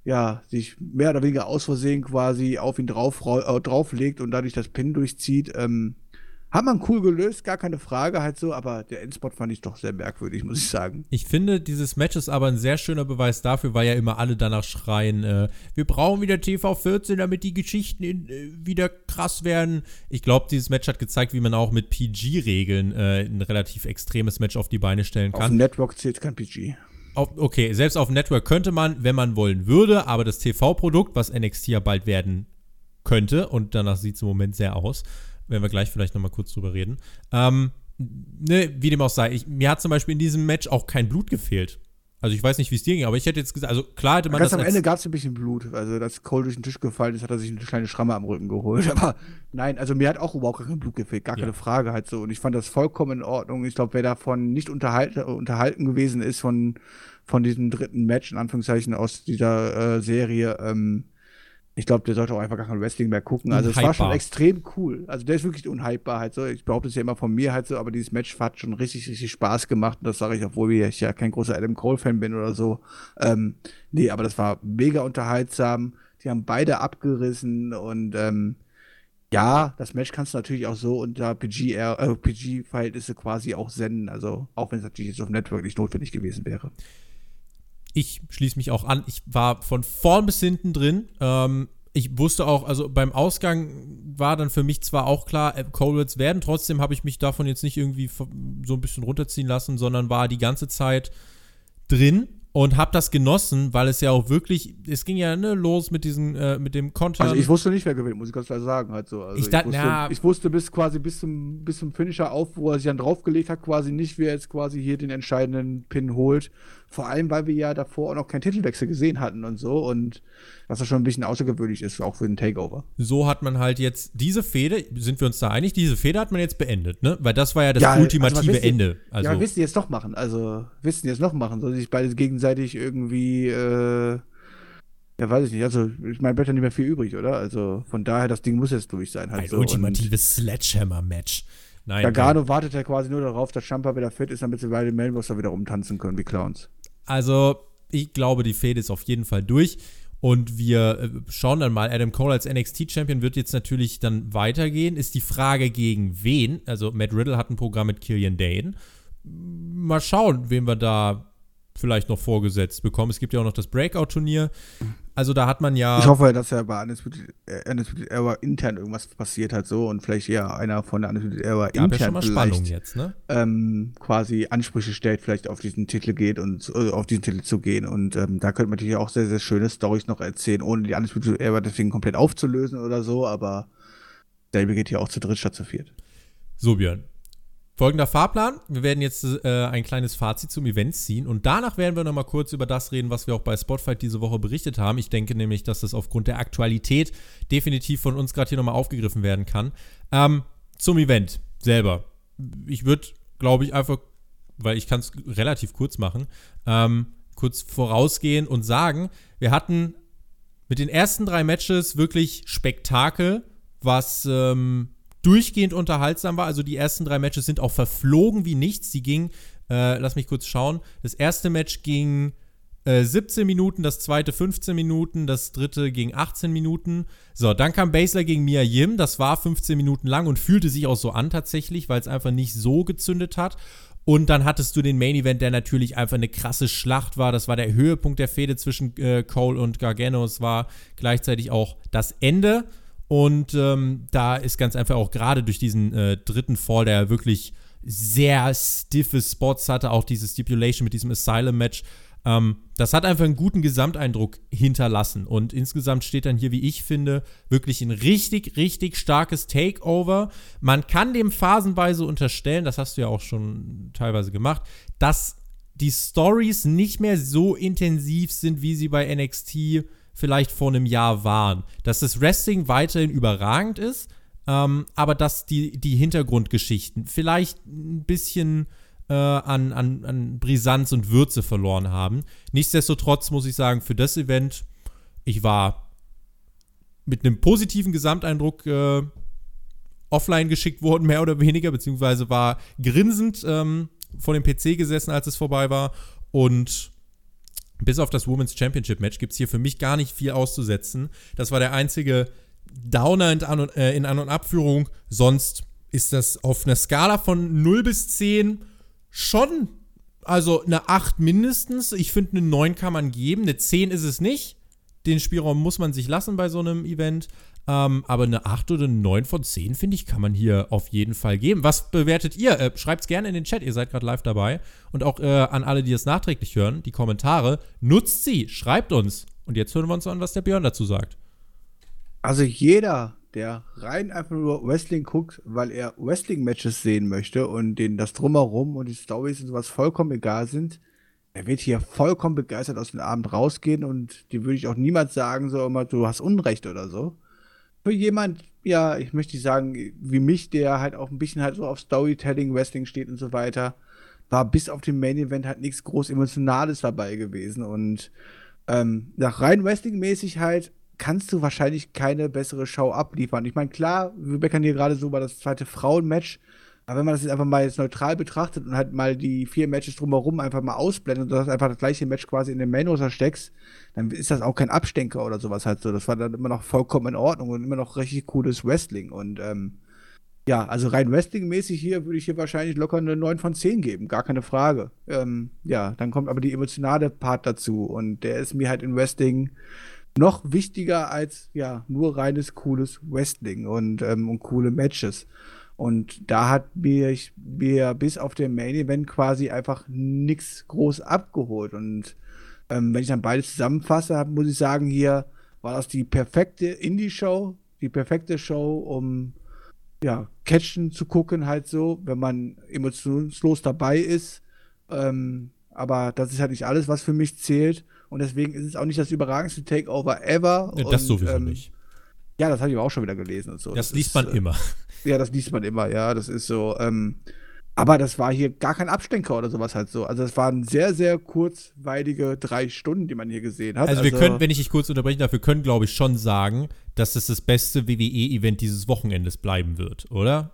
ja sich mehr oder weniger aus Versehen quasi auf ihn drauf, äh, drauflegt und dadurch das Pin durchzieht, ähm, hat man cool gelöst, gar keine Frage halt so, aber der Endspot fand ich doch sehr merkwürdig, muss ich sagen. Ich finde, dieses Match ist aber ein sehr schöner Beweis dafür, weil ja immer alle danach schreien, äh, wir brauchen wieder TV 14, damit die Geschichten in, äh, wieder krass werden. Ich glaube, dieses Match hat gezeigt, wie man auch mit PG-Regeln äh, ein relativ extremes Match auf die Beine stellen kann. Auf dem Network zählt kein PG. Auf, okay, selbst auf dem Network könnte man, wenn man wollen würde, aber das TV-Produkt, was NXT ja bald werden könnte, und danach sieht es im Moment sehr aus, werden wir gleich vielleicht nochmal kurz drüber reden. Ähm, ne, wie dem auch sei, ich, mir hat zum Beispiel in diesem Match auch kein Blut gefehlt. Also ich weiß nicht, wie es dir ging, aber ich hätte jetzt gesagt, also klar hätte man Ganz das. am Ende gab es ein bisschen Blut. Also, als Cole durch den Tisch gefallen ist, hat er sich eine kleine Schramme am Rücken geholt. Aber nein, also mir hat auch überhaupt kein Blut gefehlt, gar keine ja. Frage halt so. Und ich fand das vollkommen in Ordnung. Ich glaube, wer davon nicht unterhalten, unterhalten gewesen ist von, von diesem dritten Match, in Anführungszeichen, aus dieser äh, Serie, ähm, ich glaube, der sollte auch einfach gar kein Wrestling mehr gucken. Also es war schon extrem cool. Also der ist wirklich unhypebar halt so. Ich behaupte es ja immer von mir halt so, aber dieses Match hat schon richtig, richtig Spaß gemacht. Und das sage ich, obwohl ich ja kein großer Adam Cole-Fan bin oder so. Ähm, nee, aber das war mega unterhaltsam. Die haben beide abgerissen und ähm, ja, das Match kannst du natürlich auch so unter PG-Verhältnisse äh, PG quasi auch senden. Also auch wenn es natürlich jetzt auf Network nicht notwendig gewesen wäre ich schließe mich auch an. Ich war von vorn bis hinten drin. Ähm, ich wusste auch, also beim Ausgang war dann für mich zwar auch klar, äh, Colwitz werden, trotzdem habe ich mich davon jetzt nicht irgendwie so ein bisschen runterziehen lassen, sondern war die ganze Zeit drin und habe das genossen, weil es ja auch wirklich, es ging ja ne, los mit diesem, äh, mit dem Content. Also ich wusste nicht, wer gewinnt, muss ich ganz klar sagen, halt so. Also ich, dachte, ich, wusste, ich wusste bis quasi bis zum, bis zum Finisher auf, wo er sich dann draufgelegt hat, quasi nicht, wer jetzt quasi hier den entscheidenden Pin holt. Vor allem, weil wir ja davor auch noch keinen Titelwechsel gesehen hatten und so. Und was ja schon ein bisschen außergewöhnlich ist, auch für den Takeover. So hat man halt jetzt diese Fehde, sind wir uns da einig, diese Fehde hat man jetzt beendet, ne? Weil das war ja das ja, also ultimative also Ende. Also, ja, wissen jetzt noch machen. Also, wissen jetzt noch machen. Soll sich beide gegenseitig irgendwie, äh, ja, weiß ich nicht. Also, ich meine, bleibt ja nicht mehr viel übrig, oder? Also, von daher, das Ding muss jetzt durch sein. Halt ein so. ultimatives Sledgehammer-Match. Nein. Gargano wartet ja quasi nur darauf, dass Champa wieder fit ist, damit sie beide Mailboxer wieder rumtanzen können wie Clowns. Also, ich glaube, die Fehde ist auf jeden Fall durch. Und wir äh, schauen dann mal, Adam Cole als NXT-Champion wird jetzt natürlich dann weitergehen. Ist die Frage gegen wen? Also Matt Riddle hat ein Programm mit Killian Dane. Mal schauen, wen wir da vielleicht noch vorgesetzt bekommen. Es gibt ja auch noch das Breakout-Turnier. Also da hat man ja. Ich hoffe, dass ja bei Undisputed, äh, Era intern irgendwas passiert hat so und vielleicht ja einer von der Undisputed Era intern ja schon mal Spannung jetzt, ne? Ähm, quasi Ansprüche stellt, vielleicht auf diesen Titel geht und äh, auf diesen Titel zu gehen. Und ähm, da könnte man natürlich auch sehr, sehr schöne Storys noch erzählen, ohne die Undisputed Era deswegen komplett aufzulösen oder so, aber derbe geht hier auch zu dritt statt zu viert. So, Björn. Folgender Fahrplan. Wir werden jetzt äh, ein kleines Fazit zum Event ziehen und danach werden wir nochmal kurz über das reden, was wir auch bei Spotfight diese Woche berichtet haben. Ich denke nämlich, dass das aufgrund der Aktualität definitiv von uns gerade hier nochmal aufgegriffen werden kann. Ähm, zum Event selber. Ich würde, glaube ich, einfach, weil ich kann es relativ kurz machen, ähm, kurz vorausgehen und sagen, wir hatten mit den ersten drei Matches wirklich Spektakel, was ähm, durchgehend unterhaltsam war. Also die ersten drei Matches sind auch verflogen wie nichts. Die gingen, äh, lass mich kurz schauen. Das erste Match ging äh, 17 Minuten, das zweite 15 Minuten, das dritte ging 18 Minuten. So, dann kam Basler gegen Mia Yim. Das war 15 Minuten lang und fühlte sich auch so an tatsächlich, weil es einfach nicht so gezündet hat. Und dann hattest du den Main Event, der natürlich einfach eine krasse Schlacht war. Das war der Höhepunkt der Fehde zwischen äh, Cole und Gargano. Es war gleichzeitig auch das Ende. Und ähm, da ist ganz einfach auch gerade durch diesen äh, dritten Fall, der wirklich sehr stiffe Spots hatte, auch diese Stipulation mit diesem Asylum-Match, ähm, das hat einfach einen guten Gesamteindruck hinterlassen. Und insgesamt steht dann hier, wie ich finde, wirklich ein richtig, richtig starkes Takeover. Man kann dem phasenweise unterstellen, das hast du ja auch schon teilweise gemacht, dass die Stories nicht mehr so intensiv sind, wie sie bei NXT vielleicht vor einem Jahr waren. Dass das Wrestling weiterhin überragend ist, ähm, aber dass die, die Hintergrundgeschichten vielleicht ein bisschen äh, an, an, an Brisanz und Würze verloren haben. Nichtsdestotrotz muss ich sagen, für das Event, ich war mit einem positiven Gesamteindruck äh, offline geschickt worden, mehr oder weniger, beziehungsweise war grinsend ähm, vor dem PC gesessen, als es vorbei war und bis auf das Women's Championship Match gibt es hier für mich gar nicht viel auszusetzen. Das war der einzige Downer in An- und, äh, in An- und Abführung. Sonst ist das auf einer Skala von 0 bis 10 schon, also eine 8 mindestens. Ich finde, eine 9 kann man geben. Eine 10 ist es nicht. Den Spielraum muss man sich lassen bei so einem Event. Ähm, aber eine 8 oder eine 9 von 10, finde ich, kann man hier auf jeden Fall geben. Was bewertet ihr? Äh, Schreibt es gerne in den Chat, ihr seid gerade live dabei. Und auch äh, an alle, die es nachträglich hören, die Kommentare. Nutzt sie, schreibt uns. Und jetzt hören wir uns an, was der Björn dazu sagt. Also jeder, der rein einfach nur Wrestling guckt, weil er Wrestling-Matches sehen möchte und denen das Drumherum und die Stories und sowas vollkommen egal sind, er wird hier vollkommen begeistert aus dem Abend rausgehen und dir würde ich auch niemals sagen, so immer, du hast Unrecht oder so. Für jemand, ja, ich möchte sagen, wie mich, der halt auch ein bisschen halt so auf Storytelling, Wrestling steht und so weiter, war bis auf den Main Event halt nichts groß Emotionales dabei gewesen und ähm, nach rein Wrestling-mäßig halt kannst du wahrscheinlich keine bessere Show abliefern. Ich meine, klar, wir meckern hier gerade so über das zweite Frauenmatch, aber wenn man das jetzt einfach mal jetzt neutral betrachtet und halt mal die vier Matches drumherum einfach mal ausblendet und du hast einfach das gleiche Match quasi in den Main Roster steckst, dann ist das auch kein Abstenker oder sowas halt so. Das war dann immer noch vollkommen in Ordnung und immer noch richtig cooles Wrestling. Und ähm, ja, also rein Wrestling-mäßig hier würde ich hier wahrscheinlich locker eine 9 von 10 geben, gar keine Frage. Ähm, ja, dann kommt aber die emotionale Part dazu und der ist mir halt in Wrestling noch wichtiger als ja nur reines cooles Wrestling und, ähm, und coole Matches. Und da hat mir, mir bis auf den Main Event quasi einfach nichts groß abgeholt. Und ähm, wenn ich dann beides zusammenfasse, muss ich sagen, hier war das die perfekte Indie-Show, die perfekte Show, um ja, Catchen zu gucken, halt so, wenn man emotionslos dabei ist. Ähm, aber das ist halt nicht alles, was für mich zählt. Und deswegen ist es auch nicht das überragendste Takeover ever. Ja, das und, sowieso ähm, nicht. Ja, das habe ich auch schon wieder gelesen und so. Das, das liest ist, man äh, immer. Ja, das liest man immer, ja. Das ist so. Ähm, aber das war hier gar kein Abstenker oder sowas halt so. Also es waren sehr, sehr kurzweilige drei Stunden, die man hier gesehen hat. Also, wir also können, wenn ich dich kurz unterbrechen darf, wir können, glaube ich, schon sagen, dass es das beste WWE-Event dieses Wochenendes bleiben wird, oder?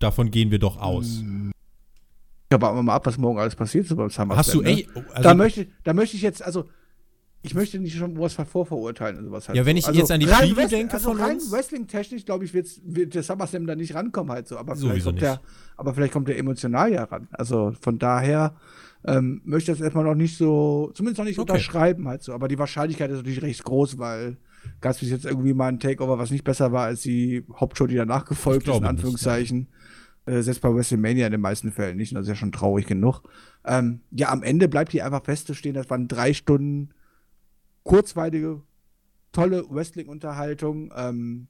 Davon gehen wir doch aus. Ja, warten wir mal ab, was morgen alles passiert so beim SummerSlam. Hast du, ne? ey, also, da, möchte, da möchte ich jetzt, also ich möchte nicht schon was vorverurteilen und sowas halt. Ja, wenn ich so. also jetzt an die Preview denke also von rein Wrestling-technisch, glaube ich, wird der SummerSlam da nicht rankommen halt so. Aber vielleicht, kommt der, aber vielleicht kommt der emotional ja ran. Also von daher ähm, möchte ich das erstmal noch nicht so, zumindest noch nicht okay. unterschreiben halt so. Aber die Wahrscheinlichkeit ist natürlich recht groß, weil gab es bis jetzt irgendwie mal ein Takeover, was nicht besser war als die Hauptshow, die danach gefolgt ist, in Anführungszeichen. Nicht, ja. äh, selbst bei WrestleMania in den meisten Fällen nicht. Und das ist ja schon traurig genug. Ähm, ja, am Ende bleibt hier einfach festzustehen, das waren drei Stunden kurzweilige, tolle Wrestling-Unterhaltung, ähm,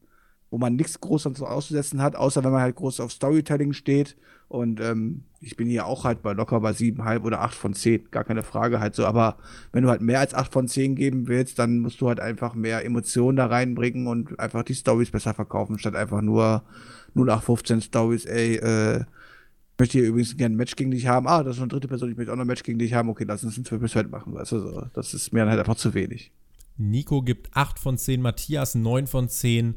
wo man nichts groß auszusetzen hat, außer wenn man halt groß auf Storytelling steht. Und ähm, ich bin hier auch halt bei locker bei 7,5 oder 8 von 10, gar keine Frage halt so. Aber wenn du halt mehr als 8 von 10 geben willst, dann musst du halt einfach mehr Emotionen da reinbringen und einfach die Stories besser verkaufen, statt einfach nur 0815 Stories, ey, äh, möchte hier übrigens gerne ein Match gegen dich haben. Ah, das ist eine dritte Person, ich möchte auch noch ein Match gegen dich haben. Okay, lass uns ein 12 machen. Weißt du, so. das ist mir dann halt einfach zu wenig. Nico gibt 8 von 10, Matthias 9 von 10.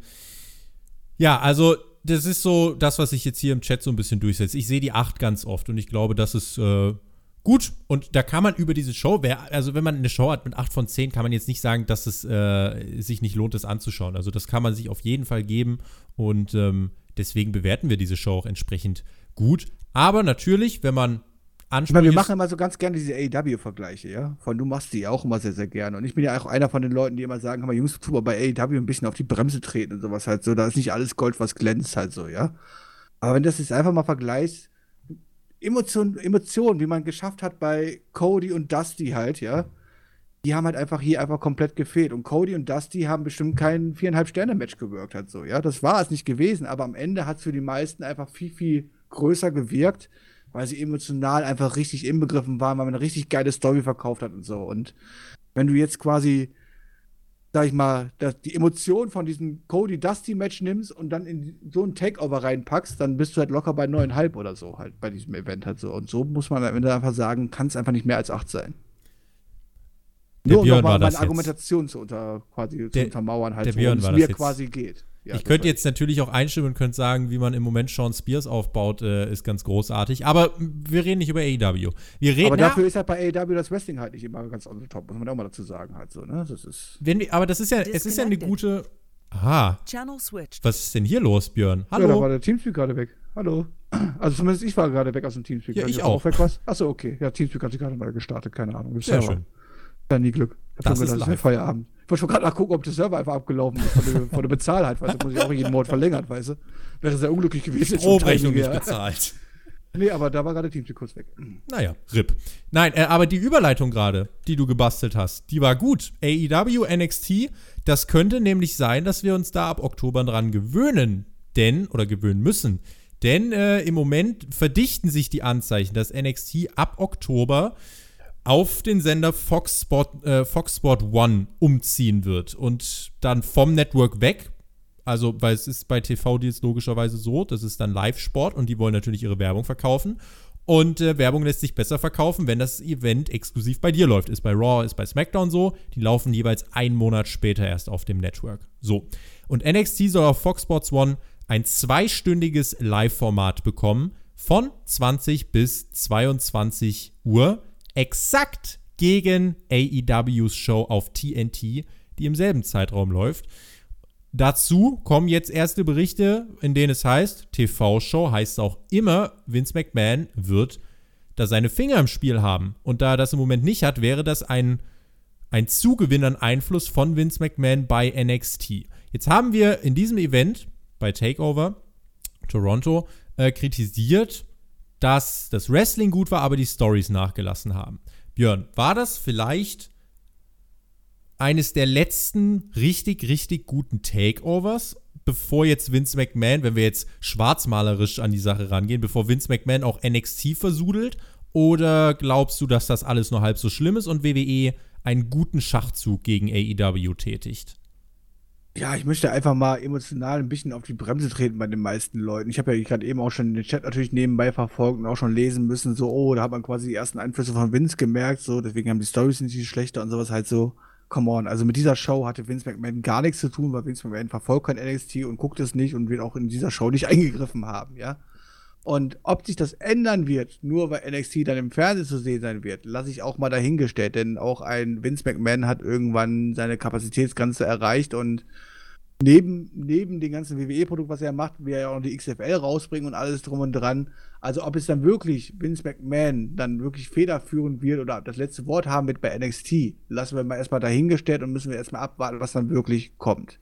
Ja, also das ist so das, was sich jetzt hier im Chat so ein bisschen durchsetzt. Ich sehe die 8 ganz oft und ich glaube, das ist äh, gut. Und da kann man über diese Show, wer, also wenn man eine Show hat mit 8 von 10, kann man jetzt nicht sagen, dass es äh, sich nicht lohnt, das anzuschauen. Also das kann man sich auf jeden Fall geben und ähm, deswegen bewerten wir diese Show auch entsprechend gut. Aber natürlich, wenn man anspricht. Ich meine, wir machen immer so ganz gerne diese AEW-Vergleiche, ja. Von du machst die auch immer sehr, sehr gerne. Und ich bin ja auch einer von den Leuten, die immer sagen, mal, Jungs, tu mal bei AEW ein bisschen auf die Bremse treten und sowas halt so. Da ist nicht alles Gold, was glänzt halt so, ja. Aber wenn das jetzt einfach mal vergleichst, Emotionen, Emotionen, wie man geschafft hat bei Cody und Dusty halt, ja, die haben halt einfach hier einfach komplett gefehlt. Und Cody und Dusty haben bestimmt kein viereinhalb Sterne-Match gewirkt halt so, ja. Das war es nicht gewesen, aber am Ende hat es für die meisten einfach viel, viel größer gewirkt, weil sie emotional einfach richtig inbegriffen waren, weil man eine richtig geile Story verkauft hat und so. Und wenn du jetzt quasi, sag ich mal, die Emotion von diesem Cody-Dusty-Match nimmst und dann in so ein Takeover reinpackst, dann bist du halt locker bei neuneinhalb oder so halt bei diesem Event halt so. Und so muss man am Ende einfach sagen, kann es einfach nicht mehr als acht sein. Nur um nochmal meine Argumentation zu, unter, quasi, der, zu untermauern, halt, worum es mir quasi geht. Ja, ich könnte jetzt natürlich auch einstimmen und könnte sagen, wie man im Moment Sean Spears aufbaut, äh, ist ganz großartig. Aber wir reden nicht über AEW. Wir reden, aber dafür ist halt bei AEW das Wrestling halt nicht immer ganz on the top, muss man auch mal dazu sagen halt so, ne? Das ist Wenn wir, aber das ist ja, es ist ja eine gute. Aha. Channel switched. Was ist denn hier los, Björn? Hallo. Ja, da war der Teamspeak gerade weg. Hallo. Also zumindest ich war gerade weg aus dem Teamspeak. Ja, ich auch. auch weg was? Achso, okay. Ja, Teamspeak hat sich gerade mal gestartet, keine Ahnung. Sehr schön. Ja, nie Glück. Das, das ist live. Feierabend. Ich wollte schon gerade nachgucken, ob der Server einfach abgelaufen ist von der, von der Bezahlheit, weißt du, muss ich auch jeden Monat verlängern, weißt du. Wäre sehr unglücklich gewesen. Stromrechnung nicht bezahlt. Nee, aber da war gerade Teamspeak kurz weg. Naja, RIP. Nein, äh, aber die Überleitung gerade, die du gebastelt hast, die war gut. AEW, NXT, das könnte nämlich sein, dass wir uns da ab Oktober dran gewöhnen. Denn, oder gewöhnen müssen, Denn äh, im Moment verdichten sich die Anzeichen, dass NXT ab Oktober auf den Sender Fox Sport, äh, Fox Sport One umziehen wird und dann vom Network weg. Also, weil es ist bei TV-Deals logischerweise so, das ist dann Live-Sport und die wollen natürlich ihre Werbung verkaufen. Und äh, Werbung lässt sich besser verkaufen, wenn das Event exklusiv bei dir läuft. Ist bei Raw, ist bei SmackDown so. Die laufen jeweils einen Monat später erst auf dem Network. So. Und NXT soll auf Fox Sports One ein zweistündiges Live-Format bekommen von 20 bis 22 Uhr. Exakt gegen AEWs Show auf TNT, die im selben Zeitraum läuft. Dazu kommen jetzt erste Berichte, in denen es heißt, TV-Show heißt auch immer, Vince McMahon wird da seine Finger im Spiel haben. Und da er das im Moment nicht hat, wäre das ein, ein Zugewinn an Einfluss von Vince McMahon bei NXT. Jetzt haben wir in diesem Event bei Takeover Toronto äh, kritisiert, dass das Wrestling gut war, aber die Stories nachgelassen haben. Björn, war das vielleicht eines der letzten richtig, richtig guten Takeovers, bevor jetzt Vince McMahon, wenn wir jetzt schwarzmalerisch an die Sache rangehen, bevor Vince McMahon auch NXT versudelt? Oder glaubst du, dass das alles nur halb so schlimm ist und WWE einen guten Schachzug gegen AEW tätigt? Ja, ich möchte einfach mal emotional ein bisschen auf die Bremse treten bei den meisten Leuten. Ich habe ja gerade eben auch schon den Chat natürlich nebenbei verfolgt und auch schon lesen müssen, so, oh, da hat man quasi die ersten Einflüsse von Vince gemerkt, so, deswegen haben die Stories nicht schlechter und sowas halt so come on, also mit dieser Show hatte Vince McMahon gar nichts zu tun, weil Vince McMahon verfolgt kein NXT und guckt es nicht und wird auch in dieser Show nicht eingegriffen haben, ja. Und ob sich das ändern wird, nur weil NXT dann im Fernsehen zu sehen sein wird, lasse ich auch mal dahingestellt, denn auch ein Vince McMahon hat irgendwann seine Kapazitätsgrenze erreicht und neben, neben dem ganzen WWE-Produkt, was er macht, will er ja auch noch die XFL rausbringen und alles drum und dran. Also ob es dann wirklich Vince McMahon dann wirklich federführend wird oder das letzte Wort haben wird bei NXT, lassen wir mal erstmal dahingestellt und müssen wir erstmal abwarten, was dann wirklich kommt.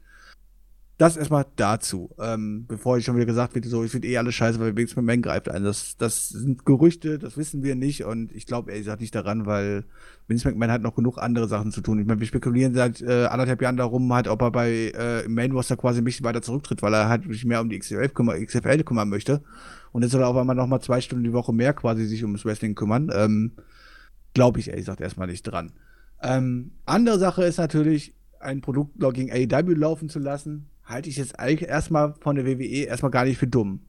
Das erstmal dazu, ähm, bevor ich schon wieder gesagt wird, so, ich finde eh alles scheiße, weil Vince McMahon greift ein. Das, das sind Gerüchte, das wissen wir nicht und ich glaube ehrlich gesagt nicht daran, weil Vince McMahon hat noch genug andere Sachen zu tun. Ich meine, wir spekulieren seit äh, anderthalb Jahren darum, halt, ob er bei äh, Main Roster quasi ein bisschen weiter zurücktritt, weil er halt sich mehr um die XFL, kümmer, XFL kümmern möchte. Und jetzt soll er auf einmal nochmal zwei Stunden die Woche mehr quasi sich ums Wrestling kümmern. Ähm, glaube ich ehrlich gesagt erstmal nicht dran. Ähm, andere Sache ist natürlich, ein Produkt gegen AEW laufen zu lassen halte ich jetzt eigentlich erstmal von der WWE erstmal gar nicht für dumm.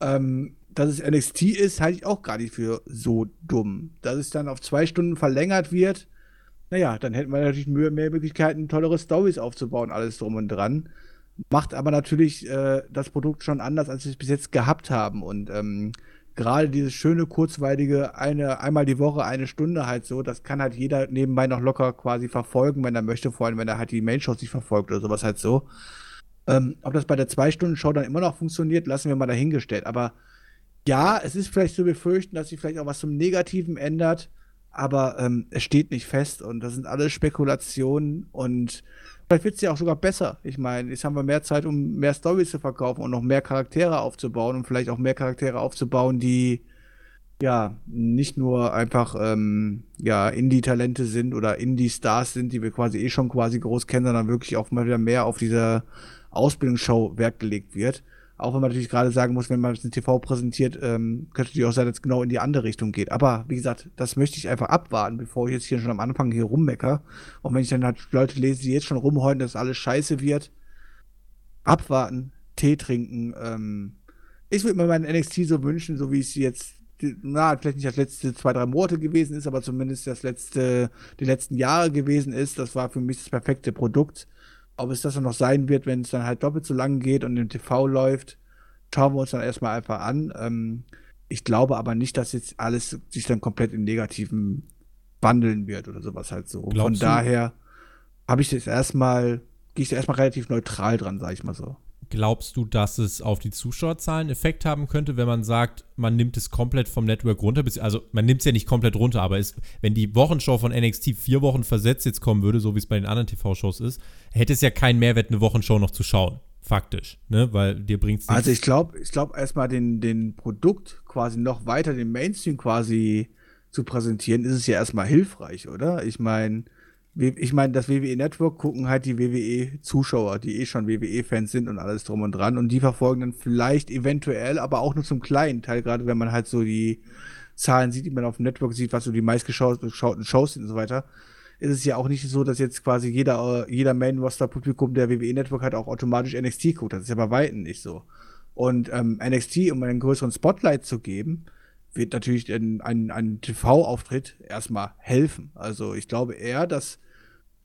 Ähm, dass es NXT ist, halte ich auch gar nicht für so dumm. Dass es dann auf zwei Stunden verlängert wird, naja, dann hätten wir natürlich mehr, mehr Möglichkeiten, tollere Stories aufzubauen, alles drum und dran. Macht aber natürlich äh, das Produkt schon anders, als wir es bis jetzt gehabt haben. Und ähm, gerade dieses schöne, kurzweilige, eine, einmal die Woche, eine Stunde halt so, das kann halt jeder nebenbei noch locker quasi verfolgen, wenn er möchte, vor allem wenn er halt die Main-Shows nicht verfolgt oder sowas halt so. Ähm, ob das bei der Zwei-Stunden-Show dann immer noch funktioniert, lassen wir mal dahingestellt. Aber ja, es ist vielleicht zu befürchten, dass sich vielleicht auch was zum Negativen ändert, aber ähm, es steht nicht fest und das sind alles Spekulationen und vielleicht wird es ja auch sogar besser. Ich meine, jetzt haben wir mehr Zeit, um mehr Storys zu verkaufen und noch mehr Charaktere aufzubauen und vielleicht auch mehr Charaktere aufzubauen, die ja nicht nur einfach ähm, ja Indie-Talente sind oder Indie-Stars sind, die wir quasi eh schon quasi groß kennen, sondern wirklich auch mal wieder mehr auf dieser Ausbildungsshow Wert gelegt wird. Auch wenn man natürlich gerade sagen muss, wenn man es in TV präsentiert, ähm, könnte natürlich auch sein, dass es genau in die andere Richtung geht. Aber wie gesagt, das möchte ich einfach abwarten, bevor ich jetzt hier schon am Anfang hier rummecker. Und wenn ich dann halt Leute lese, die jetzt schon rumheulen, dass alles scheiße wird, abwarten, Tee trinken. Ähm, ich würde mir meinen NXT so wünschen, so wie es jetzt na, vielleicht nicht das letzte zwei, drei Monate gewesen ist, aber zumindest das letzte, die letzten Jahre gewesen ist. Das war für mich das perfekte Produkt. Ob es das dann noch sein wird, wenn es dann halt doppelt so lang geht und im TV läuft, schauen wir uns dann erstmal einfach an. Ähm, ich glaube aber nicht, dass jetzt alles sich dann komplett in Negativen wandeln wird oder sowas halt so. Glaubst Von daher habe ich das erstmal, gehe ich da erstmal relativ neutral dran, sage ich mal so. Glaubst du, dass es auf die Zuschauerzahlen Effekt haben könnte, wenn man sagt, man nimmt es komplett vom Network runter? Also man nimmt es ja nicht komplett runter, aber es, wenn die Wochenshow von NXT vier Wochen versetzt jetzt kommen würde, so wie es bei den anderen TV-Shows ist, hätte es ja keinen Mehrwert, eine Wochenshow noch zu schauen. Faktisch, ne? Weil dir bringt es Also ich glaube, ich glaube erstmal den, den Produkt quasi noch weiter, den Mainstream quasi zu präsentieren, ist es ja erstmal hilfreich, oder? Ich meine, ich meine, das WWE Network gucken halt die WWE-Zuschauer, die eh schon WWE-Fans sind und alles drum und dran. Und die verfolgen dann vielleicht eventuell, aber auch nur zum kleinen Teil, gerade wenn man halt so die Zahlen sieht, die man auf dem Network sieht, was so die meistgeschauten Shows sind und so weiter. Ist es ja auch nicht so, dass jetzt quasi jeder, jeder Main-Roster-Publikum der WWE Network halt auch automatisch NXT guckt. Das ist ja bei Weitem nicht so. Und ähm, NXT, um einen größeren Spotlight zu geben, wird natürlich ein, ein, ein TV-Auftritt erstmal helfen. Also ich glaube eher, dass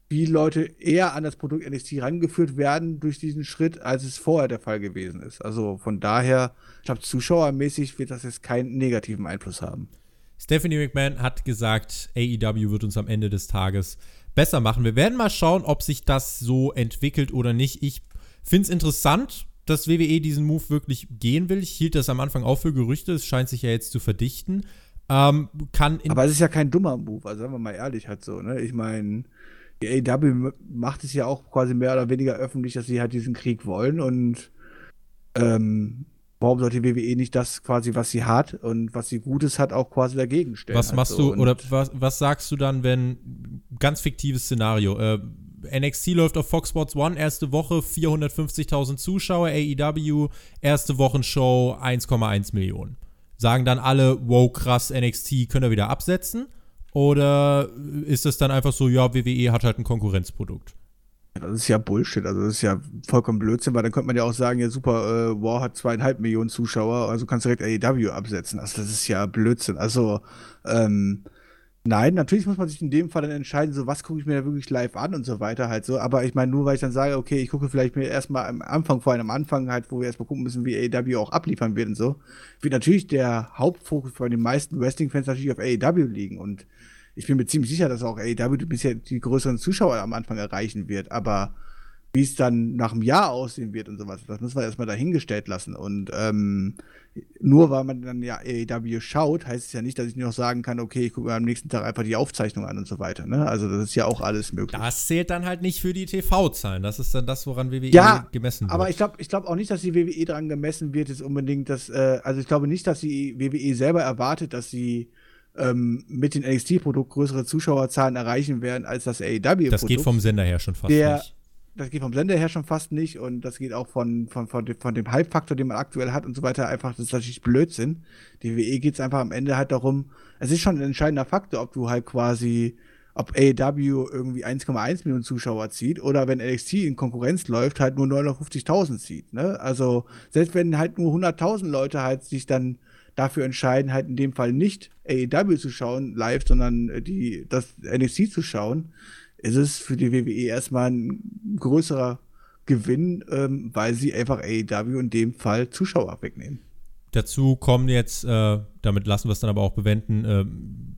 viele Leute eher an das Produkt NXT rangeführt werden durch diesen Schritt, als es vorher der Fall gewesen ist. Also von daher, ich glaube, zuschauermäßig wird das jetzt keinen negativen Einfluss haben. Stephanie McMahon hat gesagt, AEW wird uns am Ende des Tages besser machen. Wir werden mal schauen, ob sich das so entwickelt oder nicht. Ich finde es interessant, dass WWE diesen Move wirklich gehen will. Ich hielt das am Anfang auch für Gerüchte. Es scheint sich ja jetzt zu verdichten. Ähm, kann Aber es ist ja kein dummer Move, also sagen wir mal ehrlich halt so, ne? Ich meine, die AEW macht es ja auch quasi mehr oder weniger öffentlich, dass sie halt diesen Krieg wollen und ähm, warum sollte WWE nicht das quasi, was sie hat und was sie Gutes hat, auch quasi dagegen stellen? Was machst also, du oder was, was sagst du dann, wenn ganz fiktives Szenario, äh, NXT läuft auf Fox Sports One, erste Woche 450.000 Zuschauer, AEW, erste Wochenshow 1,1 Millionen. Sagen dann alle, wow, krass, NXT können wir wieder absetzen? Oder ist es dann einfach so, ja, WWE hat halt ein Konkurrenzprodukt? Das ist ja Bullshit, also das ist ja vollkommen Blödsinn, weil dann könnte man ja auch sagen, ja super, äh, War hat zweieinhalb Millionen Zuschauer, also kannst du direkt AEW absetzen. Also das ist ja Blödsinn. Also, ähm, Nein, natürlich muss man sich in dem Fall dann entscheiden, so was gucke ich mir da wirklich live an und so weiter halt so. Aber ich meine, nur weil ich dann sage, okay, ich gucke vielleicht mir erstmal am Anfang, vor allem am Anfang halt, wo wir erstmal gucken müssen, wie AEW auch abliefern wird und so, wird natürlich der Hauptfokus von den meisten Wrestling-Fans natürlich auf AEW liegen. Und ich bin mir ziemlich sicher, dass auch AEW bisher die größeren Zuschauer am Anfang erreichen wird. Aber wie es dann nach einem Jahr aussehen wird und sowas, das müssen wir erstmal dahingestellt lassen. Und ähm, nur weil man dann ja AEW schaut, heißt es ja nicht, dass ich noch sagen kann, okay, ich gucke mir am nächsten Tag einfach die Aufzeichnung an und so weiter. Ne? Also das ist ja auch alles möglich. Das zählt dann halt nicht für die TV-Zahlen. Das ist dann das, woran WWE ja, gemessen wird. Aber ich glaube ich glaub auch nicht, dass die WWE daran gemessen wird, ist unbedingt das, äh, also ich glaube nicht, dass die WWE selber erwartet, dass sie ähm, mit dem NXT-Produkt größere Zuschauerzahlen erreichen werden als das AEW-Produkt. Das geht vom Sender her schon fast der, nicht das geht vom Sender her schon fast nicht und das geht auch von, von, von, von dem Hype-Faktor, den man aktuell hat und so weiter, einfach, das ist natürlich Blödsinn. Die WE geht es einfach am Ende halt darum, es ist schon ein entscheidender Faktor, ob du halt quasi, ob AEW irgendwie 1,1 Millionen Zuschauer zieht oder wenn NXT in Konkurrenz läuft, halt nur 950.000 zieht, ne? Also, selbst wenn halt nur 100.000 Leute halt sich dann dafür entscheiden, halt in dem Fall nicht AEW zu schauen live, sondern die, das NXT zu schauen, ist es für die WWE erstmal ein größerer Gewinn, ähm, weil sie einfach AEW in dem Fall Zuschauer wegnehmen. Dazu kommen jetzt, äh, damit lassen wir es dann aber auch bewenden, äh,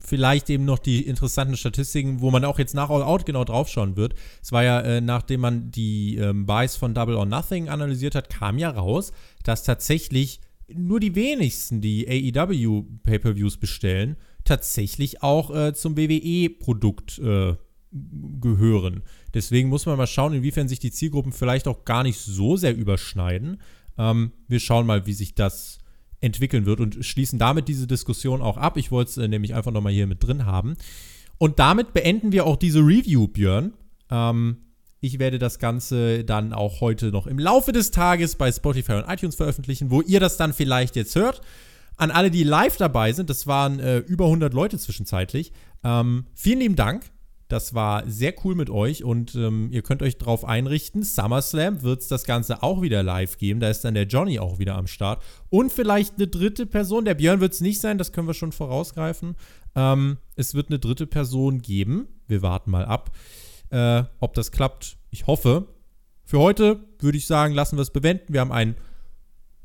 vielleicht eben noch die interessanten Statistiken, wo man auch jetzt nach All Out genau draufschauen wird. Es war ja, äh, nachdem man die ähm, Buys von Double or Nothing analysiert hat, kam ja raus, dass tatsächlich nur die wenigsten, die AEW Pay-Per-Views bestellen, tatsächlich auch äh, zum WWE-Produkt äh, gehören. Deswegen muss man mal schauen, inwiefern sich die Zielgruppen vielleicht auch gar nicht so sehr überschneiden. Ähm, wir schauen mal, wie sich das entwickeln wird und schließen damit diese Diskussion auch ab. Ich wollte es äh, nämlich einfach nochmal hier mit drin haben. Und damit beenden wir auch diese Review, Björn. Ähm, ich werde das Ganze dann auch heute noch im Laufe des Tages bei Spotify und iTunes veröffentlichen, wo ihr das dann vielleicht jetzt hört. An alle, die live dabei sind, das waren äh, über 100 Leute zwischenzeitlich. Ähm, vielen lieben Dank das war sehr cool mit euch und ähm, ihr könnt euch darauf einrichten. SummerSlam wird es das Ganze auch wieder live geben. Da ist dann der Johnny auch wieder am Start. Und vielleicht eine dritte Person. Der Björn wird es nicht sein, das können wir schon vorausgreifen. Ähm, es wird eine dritte Person geben. Wir warten mal ab, äh, ob das klappt. Ich hoffe. Für heute würde ich sagen, lassen wir es bewenden. Wir haben ein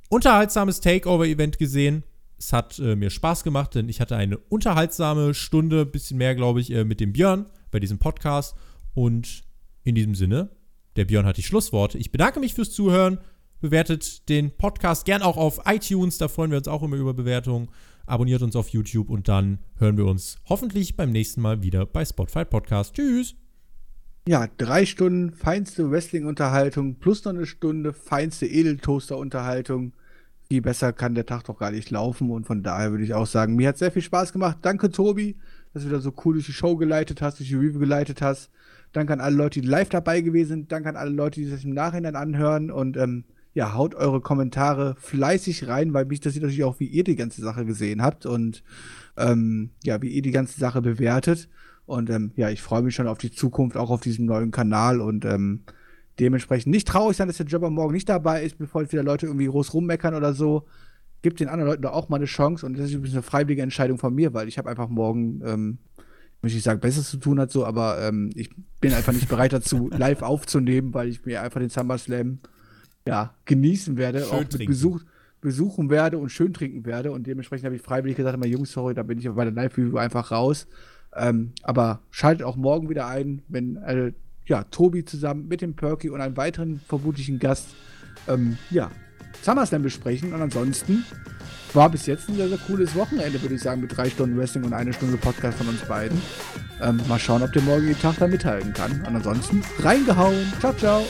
unterhaltsames Takeover-Event gesehen. Es hat äh, mir Spaß gemacht, denn ich hatte eine unterhaltsame Stunde, bisschen mehr, glaube ich, äh, mit dem Björn bei diesem Podcast. Und in diesem Sinne, der Björn hat die Schlussworte. Ich bedanke mich fürs Zuhören. Bewertet den Podcast gern auch auf iTunes, da freuen wir uns auch immer über Bewertungen. Abonniert uns auf YouTube und dann hören wir uns hoffentlich beim nächsten Mal wieder bei Spotify Podcast. Tschüss! Ja, drei Stunden feinste Wrestling-Unterhaltung plus noch eine Stunde feinste Edeltoaster-Unterhaltung. Viel besser kann der Tag doch gar nicht laufen und von daher würde ich auch sagen, mir hat sehr viel Spaß gemacht. Danke, Tobi dass du wieder so cool durch die Show geleitet hast, durch die Review geleitet hast. Danke an alle Leute, die live dabei gewesen sind. Danke an alle Leute, die sich im Nachhinein anhören. Und ähm, ja, haut eure Kommentare fleißig rein, weil mich interessiert natürlich auch, wie ihr die ganze Sache gesehen habt und ähm, ja, wie ihr die ganze Sache bewertet. Und ähm, ja, ich freue mich schon auf die Zukunft, auch auf diesem neuen Kanal und ähm, dementsprechend nicht traurig sein, dass der Jobber morgen nicht dabei ist, bevor jetzt wieder Leute irgendwie groß rummeckern oder so. Gibt den anderen Leuten doch auch mal eine Chance und das ist eine freiwillige Entscheidung von mir, weil ich habe einfach morgen ähm, möchte ich sagen, Besseres zu tun hat, so, aber ähm, ich bin einfach nicht bereit dazu, live aufzunehmen, weil ich mir einfach den SummerSlam ja, genießen werde, schön auch mit Besuch, besuchen werde und schön trinken werde. Und dementsprechend habe ich freiwillig gesagt, immer Jungs, sorry, da bin ich bei der Live-Review einfach raus. Ähm, aber schaltet auch morgen wieder ein, wenn äh, ja, Tobi zusammen mit dem Perky und einem weiteren vermutlichen Gast ähm, ja, SummerSlam besprechen. Und ansonsten war bis jetzt ein sehr, sehr cooles Wochenende, würde ich sagen, mit drei Stunden Wrestling und eine Stunde Podcast von uns beiden. Ähm, mal schauen, ob der morgige Tag da mithalten kann. Und ansonsten reingehauen. Ciao, ciao.